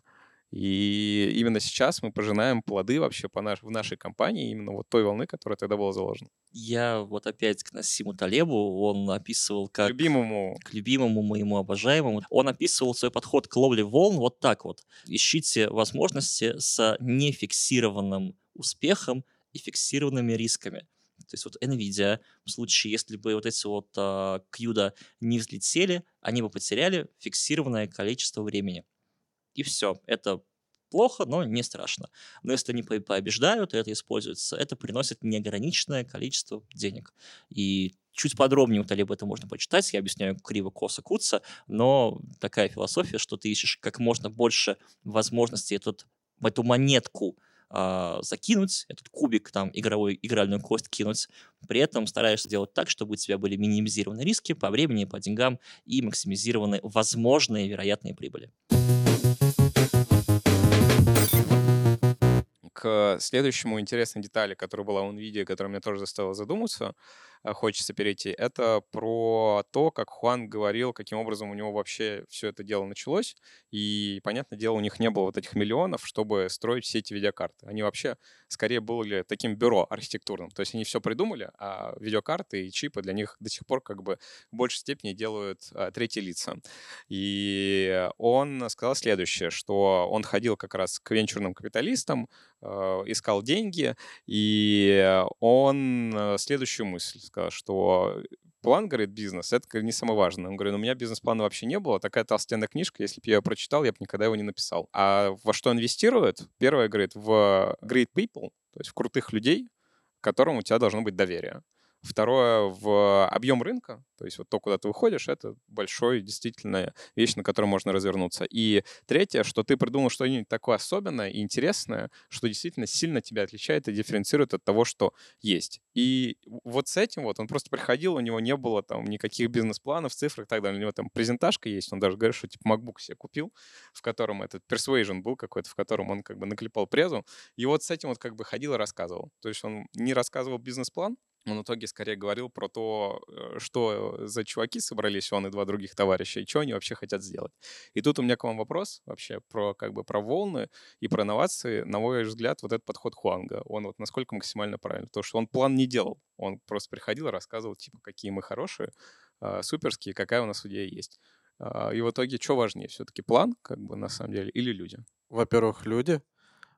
И именно сейчас мы пожинаем плоды вообще по наш, в нашей компании именно вот той волны, которая тогда была заложена. Я вот опять к Насиму Талебу, он описывал как... Любимому к любимому моему обожаемому. Он описывал свой подход к ловле волн вот так вот. Ищите возможности с нефиксированным успехом и фиксированными рисками. То есть вот NVIDIA, в случае, если бы вот эти вот а, CUDA не взлетели, они бы потеряли фиксированное количество времени. И все. Это плохо, но не страшно. Но если они по- побеждают, и это используется, это приносит неограниченное количество денег. И чуть подробнее у Талиба это можно почитать, я объясняю криво, косо, куца, но такая философия, что ты ищешь как можно больше возможностей этот, эту монетку а, закинуть, этот кубик, там, игровой, игральную кость кинуть, при этом стараешься делать так, чтобы у тебя были минимизированы риски по времени, по деньгам и максимизированы возможные вероятные прибыли. К следующему интересной детали, которая была у NVIDIA, которая меня тоже заставила задуматься. Э, хочется перейти, это про то, как Хуан говорил, каким образом у него вообще все это дело началось. И, понятное дело, у них не было вот этих миллионов, чтобы строить все эти видеокарты. Они вообще скорее были таким бюро архитектурным. То есть они все придумали, а видеокарты и чипы для них до сих пор как бы в большей степени делают а, третьи лица. И он сказал следующее, что он ходил как раз к венчурным капиталистам, э, искал деньги, и он э, следующую мысль сказал, что план, говорит, бизнес, это не самое важное. Он говорит, у меня бизнес-плана вообще не было, такая толстенная книжка, если бы я ее прочитал, я бы никогда его не написал. А во что инвестирует? Первое, говорит, в great people, то есть в крутых людей, которым у тебя должно быть доверие. Второе, в объем рынка, то есть вот то, куда ты выходишь, это большой действительно вещь, на которой можно развернуться. И третье, что ты придумал что-нибудь такое особенное и интересное, что действительно сильно тебя отличает и дифференцирует от того, что есть. И вот с этим вот он просто приходил, у него не было там никаких бизнес-планов, цифр и так далее. У него там презентажка есть, он даже говорит, что типа MacBook себе купил, в котором этот Persuasion был какой-то, в котором он как бы наклепал презу. И вот с этим вот как бы ходил и рассказывал. То есть он не рассказывал бизнес-план, он в итоге скорее говорил про то, э, что за чуваки собрались, он и два других товарища, и что они вообще хотят сделать. И тут у меня к вам вопрос вообще про как бы про волны и про инновации. На мой взгляд, вот этот подход Хуанга, он вот насколько максимально правильный. То, что он план не делал. Он просто приходил рассказывал, типа, какие мы хорошие, а, суперские, какая у нас идея есть. А, и в итоге, что важнее, все-таки план, как бы, на самом деле, или люди? Во-первых, люди,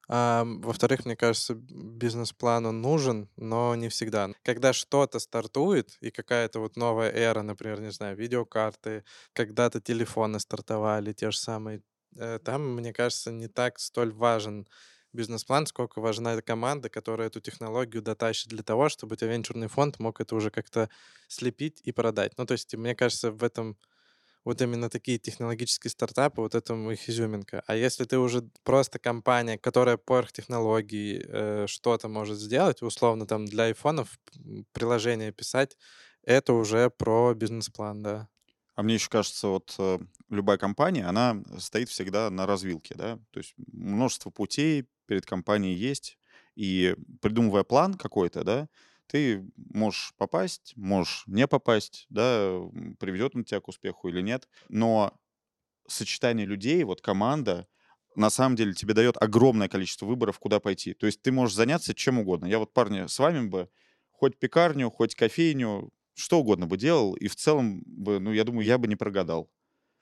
во-вторых, мне кажется, бизнес-план он нужен, но не всегда. Когда что-то стартует, и какая-то вот новая эра, например, не знаю, видеокарты, когда-то телефоны стартовали, те же самые, э, там, мне кажется, не так столь важен бизнес-план, сколько важна команда, которая эту технологию дотащит для того, чтобы тебя венчурный фонд мог это уже как-то слепить и продать. Ну, то есть, мне кажется, в этом вот именно такие технологические стартапы, вот это их изюминка. А если ты уже просто компания, которая поверх технологий э, что-то может сделать, условно там для айфонов приложение писать, это уже про бизнес-план, да. А мне еще кажется, вот э, любая компания, она стоит всегда на развилке, да, то есть множество путей перед компанией есть, и придумывая план какой-то, да, ты можешь попасть, можешь не попасть, да, приведет он тебя к успеху или нет, но сочетание людей, вот команда, на самом деле тебе дает огромное количество выборов, куда пойти. То есть ты можешь заняться чем угодно. Я вот, парни, с вами бы хоть пекарню, хоть кофейню, что угодно бы делал, и в целом бы, ну, я думаю, я бы не прогадал.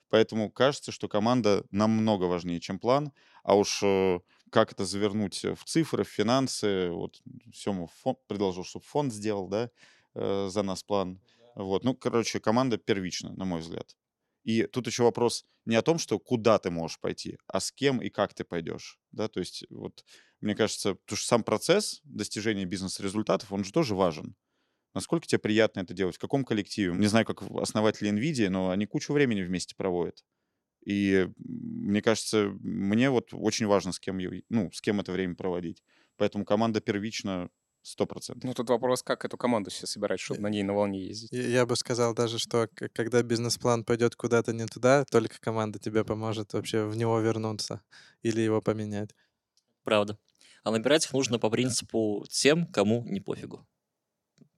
Поэтому кажется, что команда намного важнее, чем план, а уж э, как это завернуть в цифры, в финансы. Вот Сема фонд, предложил, чтобы фонд сделал, да, э, за нас план. Вот, ну, короче, команда первична, на мой взгляд. И тут еще вопрос не о том, что куда ты можешь пойти, а с кем и как ты пойдешь. Да? То есть, вот, мне кажется, потому что сам процесс достижения бизнес-результатов, он же тоже важен. Насколько тебе приятно это делать, в каком коллективе. Не знаю, как основатели NVIDIA, но они кучу времени вместе проводят. И мне кажется, мне вот очень важно, с кем, ну, с кем это время проводить. Поэтому команда первично сто процентов. Ну, тут вопрос, как эту команду все собирать, чтобы на ней на волне ездить. Я бы сказал даже, что когда бизнес-план пойдет куда-то не туда, только команда тебе поможет вообще в него вернуться или его поменять. Правда. А набирать их нужно по принципу тем, кому не пофигу.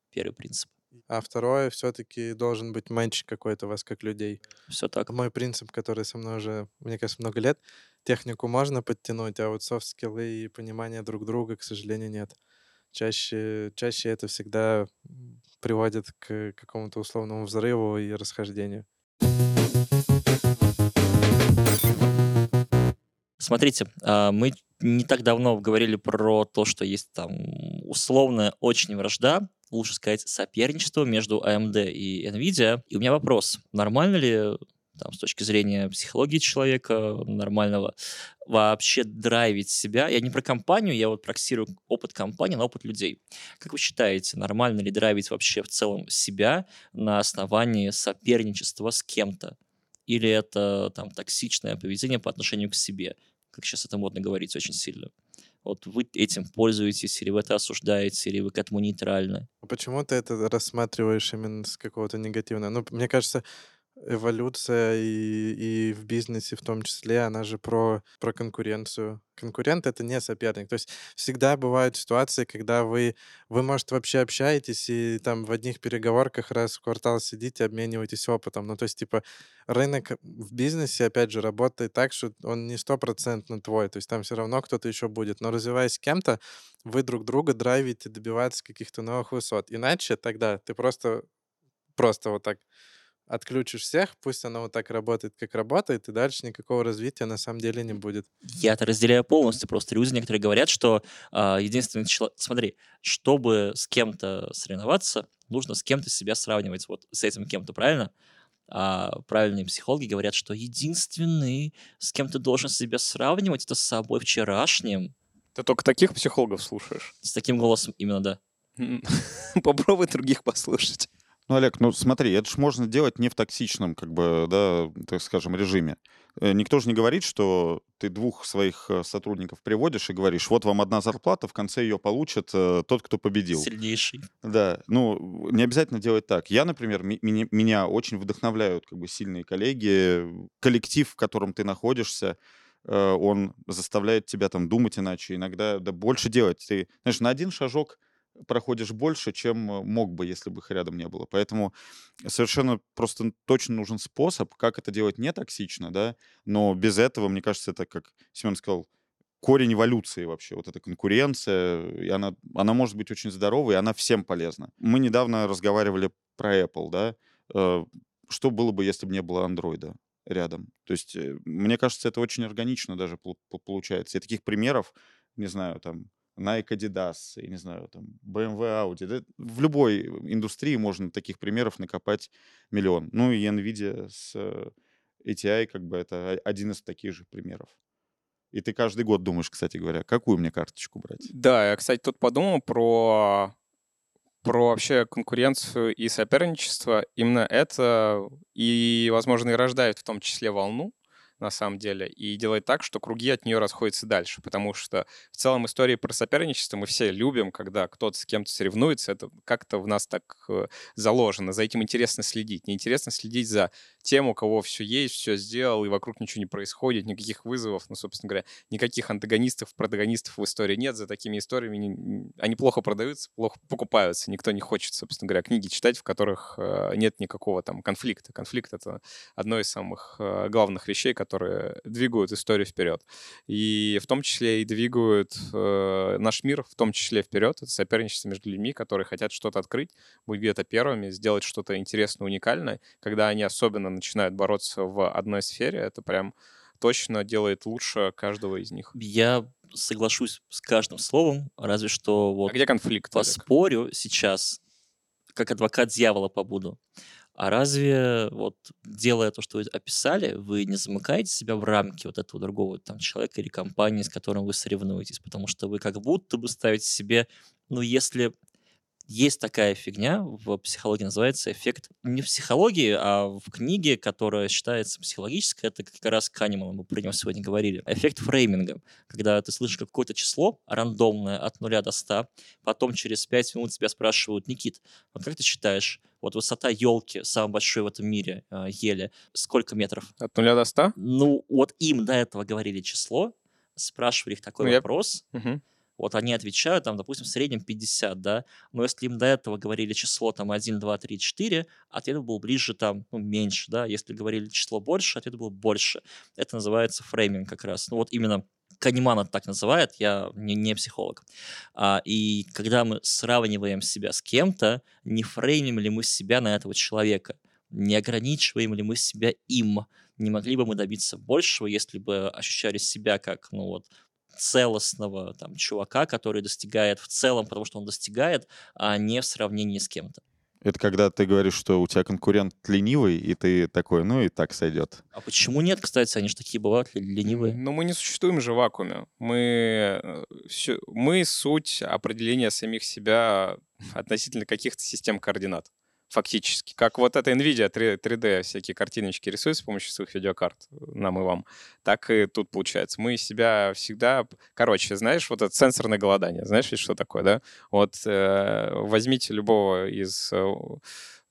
Первый принцип. А второе, все-таки должен быть матч какой-то у вас как людей. Все так. Мой принцип, который со мной уже, мне кажется, много лет, технику можно подтянуть, а вот софт-скиллы и понимание друг друга, к сожалению, нет. Чаще, чаще это всегда приводит к какому-то условному взрыву и расхождению. Смотрите, а, мы не так давно говорили про то, что есть там условная очень вражда лучше сказать, соперничество между AMD и NVIDIA. И у меня вопрос, нормально ли там, с точки зрения психологии человека нормального, вообще драйвить себя. Я не про компанию, я вот проксирую опыт компании на опыт людей. Как вы считаете, нормально ли драйвить вообще в целом себя на основании соперничества с кем-то? Или это там токсичное поведение по отношению к себе? Как сейчас это модно говорить очень сильно. Вот вы этим пользуетесь, или вы это осуждаете, или вы к этому нейтральны. А почему ты это рассматриваешь именно с какого-то негативного? Ну, мне кажется, эволюция и, и в бизнесе в том числе, она же про, про конкуренцию. Конкурент — это не соперник. То есть всегда бывают ситуации, когда вы, вы, может, вообще общаетесь и там в одних переговорках раз в квартал сидите, обмениваетесь опытом. Ну, то есть, типа, рынок в бизнесе, опять же, работает так, что он не стопроцентно твой. То есть там все равно кто-то еще будет. Но развиваясь с кем-то, вы друг друга драйвите добиваться каких-то новых высот. Иначе тогда ты просто, просто вот так отключишь всех, пусть оно вот так работает, как работает, и дальше никакого развития на самом деле не будет. Я это разделяю полностью. Просто люди некоторые говорят, что э, единственный человек... Смотри, чтобы с кем-то соревноваться, нужно с кем-то себя сравнивать. Вот с этим кем-то, правильно? А правильные психологи говорят, что единственный, с кем ты должен себя сравнивать, это с собой вчерашним. Ты только таких психологов слушаешь? С таким голосом именно, да. Попробуй других послушать. Ну, Олег, ну смотри, это же можно делать не в токсичном, как бы, да, так скажем, режиме. Э, никто же не говорит, что ты двух своих э, сотрудников приводишь и говоришь, вот вам одна зарплата, в конце ее получит э, тот, кто победил. Сильнейший. Да, ну, не обязательно делать так. Я, например, ми- меня, очень вдохновляют как бы сильные коллеги, коллектив, в котором ты находишься, он заставляет тебя там думать иначе, иногда да больше делать. Ты, знаешь, на один шажок проходишь больше, чем э, мог бы, если бы их рядом не было. Поэтому совершенно просто точно нужен способ, как это делать не токсично, да, но без этого, мне кажется, это, как Семен сказал, корень эволюции вообще, вот эта конкуренция, и она, она может быть очень здоровой, и она всем полезна. Мы недавно разговаривали про Apple, да, э, что было бы, если бы не было андроида рядом. То есть, э, мне кажется, это очень органично даже получается. И таких примеров, не знаю, там, Nike, Adidas, я не знаю, там, BMW, Audi. Да, в любой индустрии можно таких примеров накопать миллион. Ну и NVIDIA с э, ATI, как бы это один из таких же примеров. И ты каждый год думаешь, кстати говоря, какую мне карточку брать? Да, я, кстати, тут подумал про про вообще конкуренцию и соперничество. Именно это и, возможно, и рождает в том числе волну, на самом деле, и делает так, что круги от нее расходятся дальше, потому что в целом истории про соперничество мы все любим, когда кто-то с кем-то соревнуется, это как-то в нас так э, заложено, за этим интересно следить. Неинтересно следить за тем, у кого все есть, все сделал, и вокруг ничего не происходит, никаких вызовов, ну, собственно говоря, никаких антагонистов, протагонистов в истории нет, за такими историями не, они плохо продаются, плохо покупаются, никто не хочет, собственно говоря, книги читать, в которых э, нет никакого там конфликта. Конфликт — это одно из самых э, главных вещей, которые двигают историю вперед. И в том числе и двигают э, наш мир, в том числе вперед. Это соперничество между людьми, которые хотят что-то открыть, быть где-то первыми, сделать что-то интересное, уникальное, когда они особенно начинают бороться в одной сфере, это прям точно делает лучше каждого из них. Я соглашусь с каждым словом, разве что вот... А где конфликт? Поспорю Олег? сейчас, как адвокат дьявола побуду. А разве вот делая то, что вы описали, вы не замыкаете себя в рамки вот этого другого там человека или компании, с которым вы соревнуетесь? Потому что вы как будто бы ставите себе, ну, если есть такая фигня в психологии, называется эффект не в психологии, а в книге, которая считается психологической, это как раз Канеман, мы про него сегодня говорили. Эффект фрейминга, когда ты слышишь какое-то число рандомное от 0 до 100, потом через 5 минут тебя спрашивают, Никит, вот как ты считаешь, вот высота елки, самой большой в этом мире, э, ели, сколько метров? От 0 до 100? Ну, вот им до этого говорили число, спрашивали их такой ну, вопрос, я... угу вот они отвечают, там, допустим, в среднем 50, да, но если им до этого говорили число там 1, 2, 3, 4, ответ был ближе там, ну, меньше, да, если говорили число больше, ответ был больше. Это называется фрейминг как раз. Ну, вот именно Канеман так называет, я не, не психолог. А, и когда мы сравниваем себя с кем-то, не фреймим ли мы себя на этого человека, не ограничиваем ли мы себя им, не могли бы мы добиться большего, если бы ощущали себя как, ну вот, целостного там, чувака, который достигает в целом, потому что он достигает, а не в сравнении с кем-то. Это когда ты говоришь, что у тебя конкурент ленивый, и ты такой, ну и так сойдет. А почему нет, кстати? Они же такие бывают ленивые. Ну, мы не существуем же в вакууме. Мы, э, мы суть определения самих себя относительно каких-то систем координат фактически. Как вот эта NVIDIA 3, d всякие картиночки рисует с помощью своих видеокарт, нам и вам, так и тут получается. Мы себя всегда... Короче, знаешь, вот это сенсорное голодание, знаешь ведь, что такое, да? Вот э, возьмите любого из э,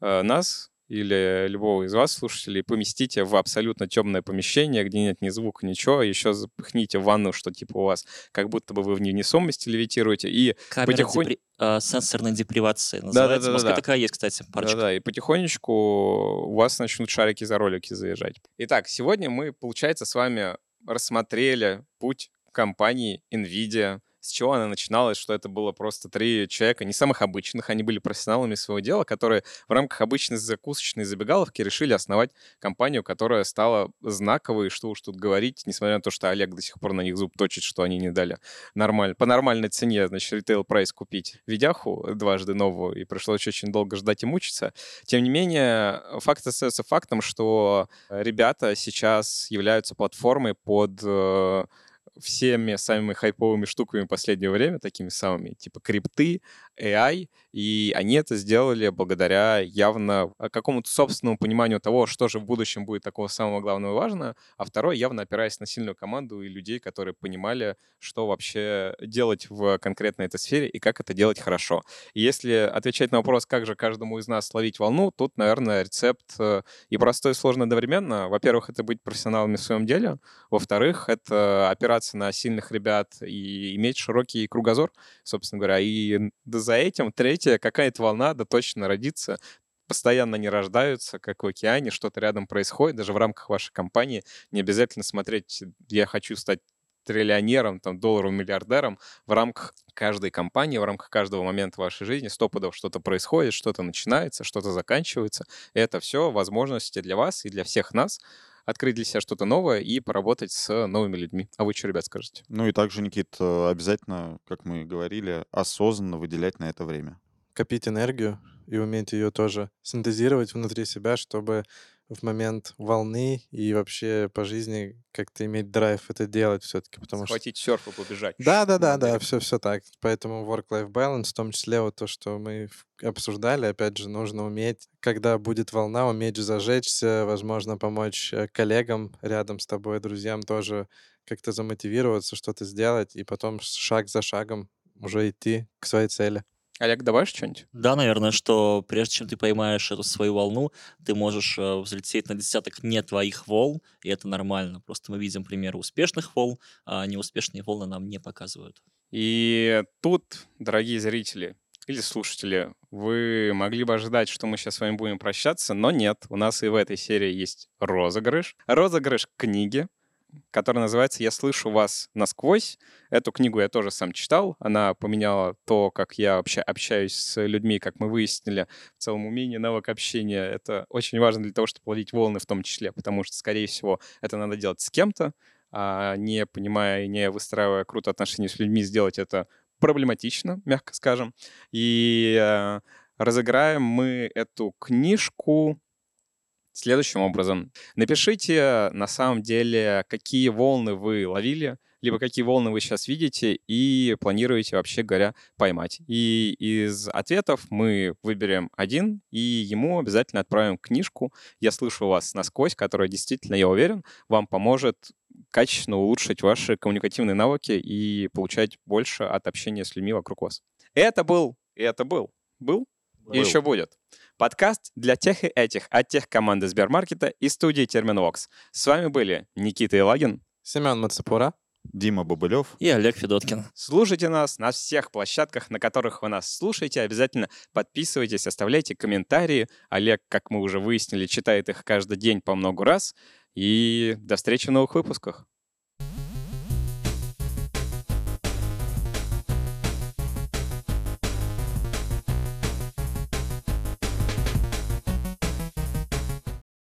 э нас, или любого из вас, слушателей, поместите в абсолютно темное помещение, где нет ни звука, ничего, еще запихните в ванну, что типа у вас как будто бы вы в невесомости левитируете, и Камера потихонь- депри- а, сенсорной депривации называется. В Москве Да-да-да-да. такая есть, кстати, парочка. Да-да, и потихонечку у вас начнут шарики за ролики заезжать. Итак, сегодня мы, получается, с вами рассмотрели путь компании NVIDIA, с чего она начиналась, что это было просто три человека, не самых обычных, они были профессионалами своего дела, которые в рамках обычной закусочной забегаловки решили основать компанию, которая стала знаковой, что уж тут говорить, несмотря на то, что Олег до сих пор на них зуб точит, что они не дали нормально, по нормальной цене, значит, ритейл прайс купить видяху дважды новую, и пришлось очень долго ждать и мучиться. Тем не менее, факт остается фактом, что ребята сейчас являются платформой под э, всеми самыми хайповыми штуками последнего время, такими самыми, типа крипты, AI, и они это сделали благодаря явно э, какому-то собственному пониманию того, что же в будущем будет такого самого главного и важного, а второй явно опираясь на сильную команду и людей, которые понимали, что вообще делать в конкретной этой сфере и как это делать хорошо. И если отвечать на вопрос, как же каждому из нас словить волну, тут, наверное, рецепт э, и простой, и сложный одновременно. Во-первых, это быть профессионалами в своем деле. Во-вторых, это опираться на сильных ребят и иметь широкий кругозор, собственно говоря. И за этим, третье, какая-то волна, да точно родится постоянно не рождаются, как в океане, что-то рядом происходит, даже в рамках вашей компании. Не обязательно смотреть, я хочу стать триллионером, там, долларовым миллиардером. В рамках каждой компании, в рамках каждого момента вашей жизни стопудов что-то происходит, что-то начинается, что-то заканчивается. Это все возможности для вас и для всех нас открыть для себя что-то новое и поработать с новыми людьми. А вы что, ребят, скажете? Ну и также, Никит, э, обязательно, как мы говорили, осознанно выделять на это время. Копить энергию и уметь ее тоже синтезировать внутри себя, чтобы в момент волны и вообще по жизни как-то иметь драйв это делать все-таки, потому что Схватить серф и побежать. Да, да, да, да, все, все так. Поэтому work-life balance, в том числе вот то, что мы обсуждали, опять же, нужно уметь, когда будет волна, уметь зажечься, возможно, помочь э, коллегам рядом с тобой, друзьям тоже как-то замотивироваться, что-то сделать, и потом шаг за шагом уже идти к своей цели. Олег, добавишь что-нибудь? Да, наверное, что прежде чем ты поймаешь эту свою волну, ты можешь э, взлететь на десяток не твоих волн, и это нормально. Просто мы видим примеры успешных волн, а неуспешные волны нам не показывают. И тут, дорогие зрители или слушатели, вы могли бы ожидать, что мы сейчас с вами будем прощаться, но нет. У нас и в этой серии есть розыгрыш. Розыгрыш книги, которая называется «Я слышу вас насквозь». Эту книгу я тоже сам читал. Она поменяла то, как я вообще общаюсь с людьми, как мы выяснили. В целом умение, навык общения — это очень важно для того, чтобы ловить волны в том числе, потому что, скорее всего, это надо делать с кем-то, а не понимая и не выстраивая круто отношения с людьми, сделать это проблематично, мягко скажем. И э, разыграем мы эту книжку следующим образом. Напишите на самом деле, какие волны вы ловили, либо какие волны вы сейчас видите и планируете, вообще говоря, поймать. И из ответов мы выберем один, и ему обязательно отправим книжку «Я слышу вас насквозь», которая действительно, я уверен, вам поможет качественно улучшить ваши коммуникативные навыки и получать больше от общения с людьми вокруг вас. Это был, и это был, был, и Был. еще будет. Подкаст для тех и этих от тех команды Сбермаркета и студии Терминвокс. С вами были Никита Илагин. Семен Мацепура. Дима Бобылев. И Олег Федоткин. Слушайте нас на всех площадках, на которых вы нас слушаете. Обязательно подписывайтесь, оставляйте комментарии. Олег, как мы уже выяснили, читает их каждый день по много раз. И до встречи в новых выпусках.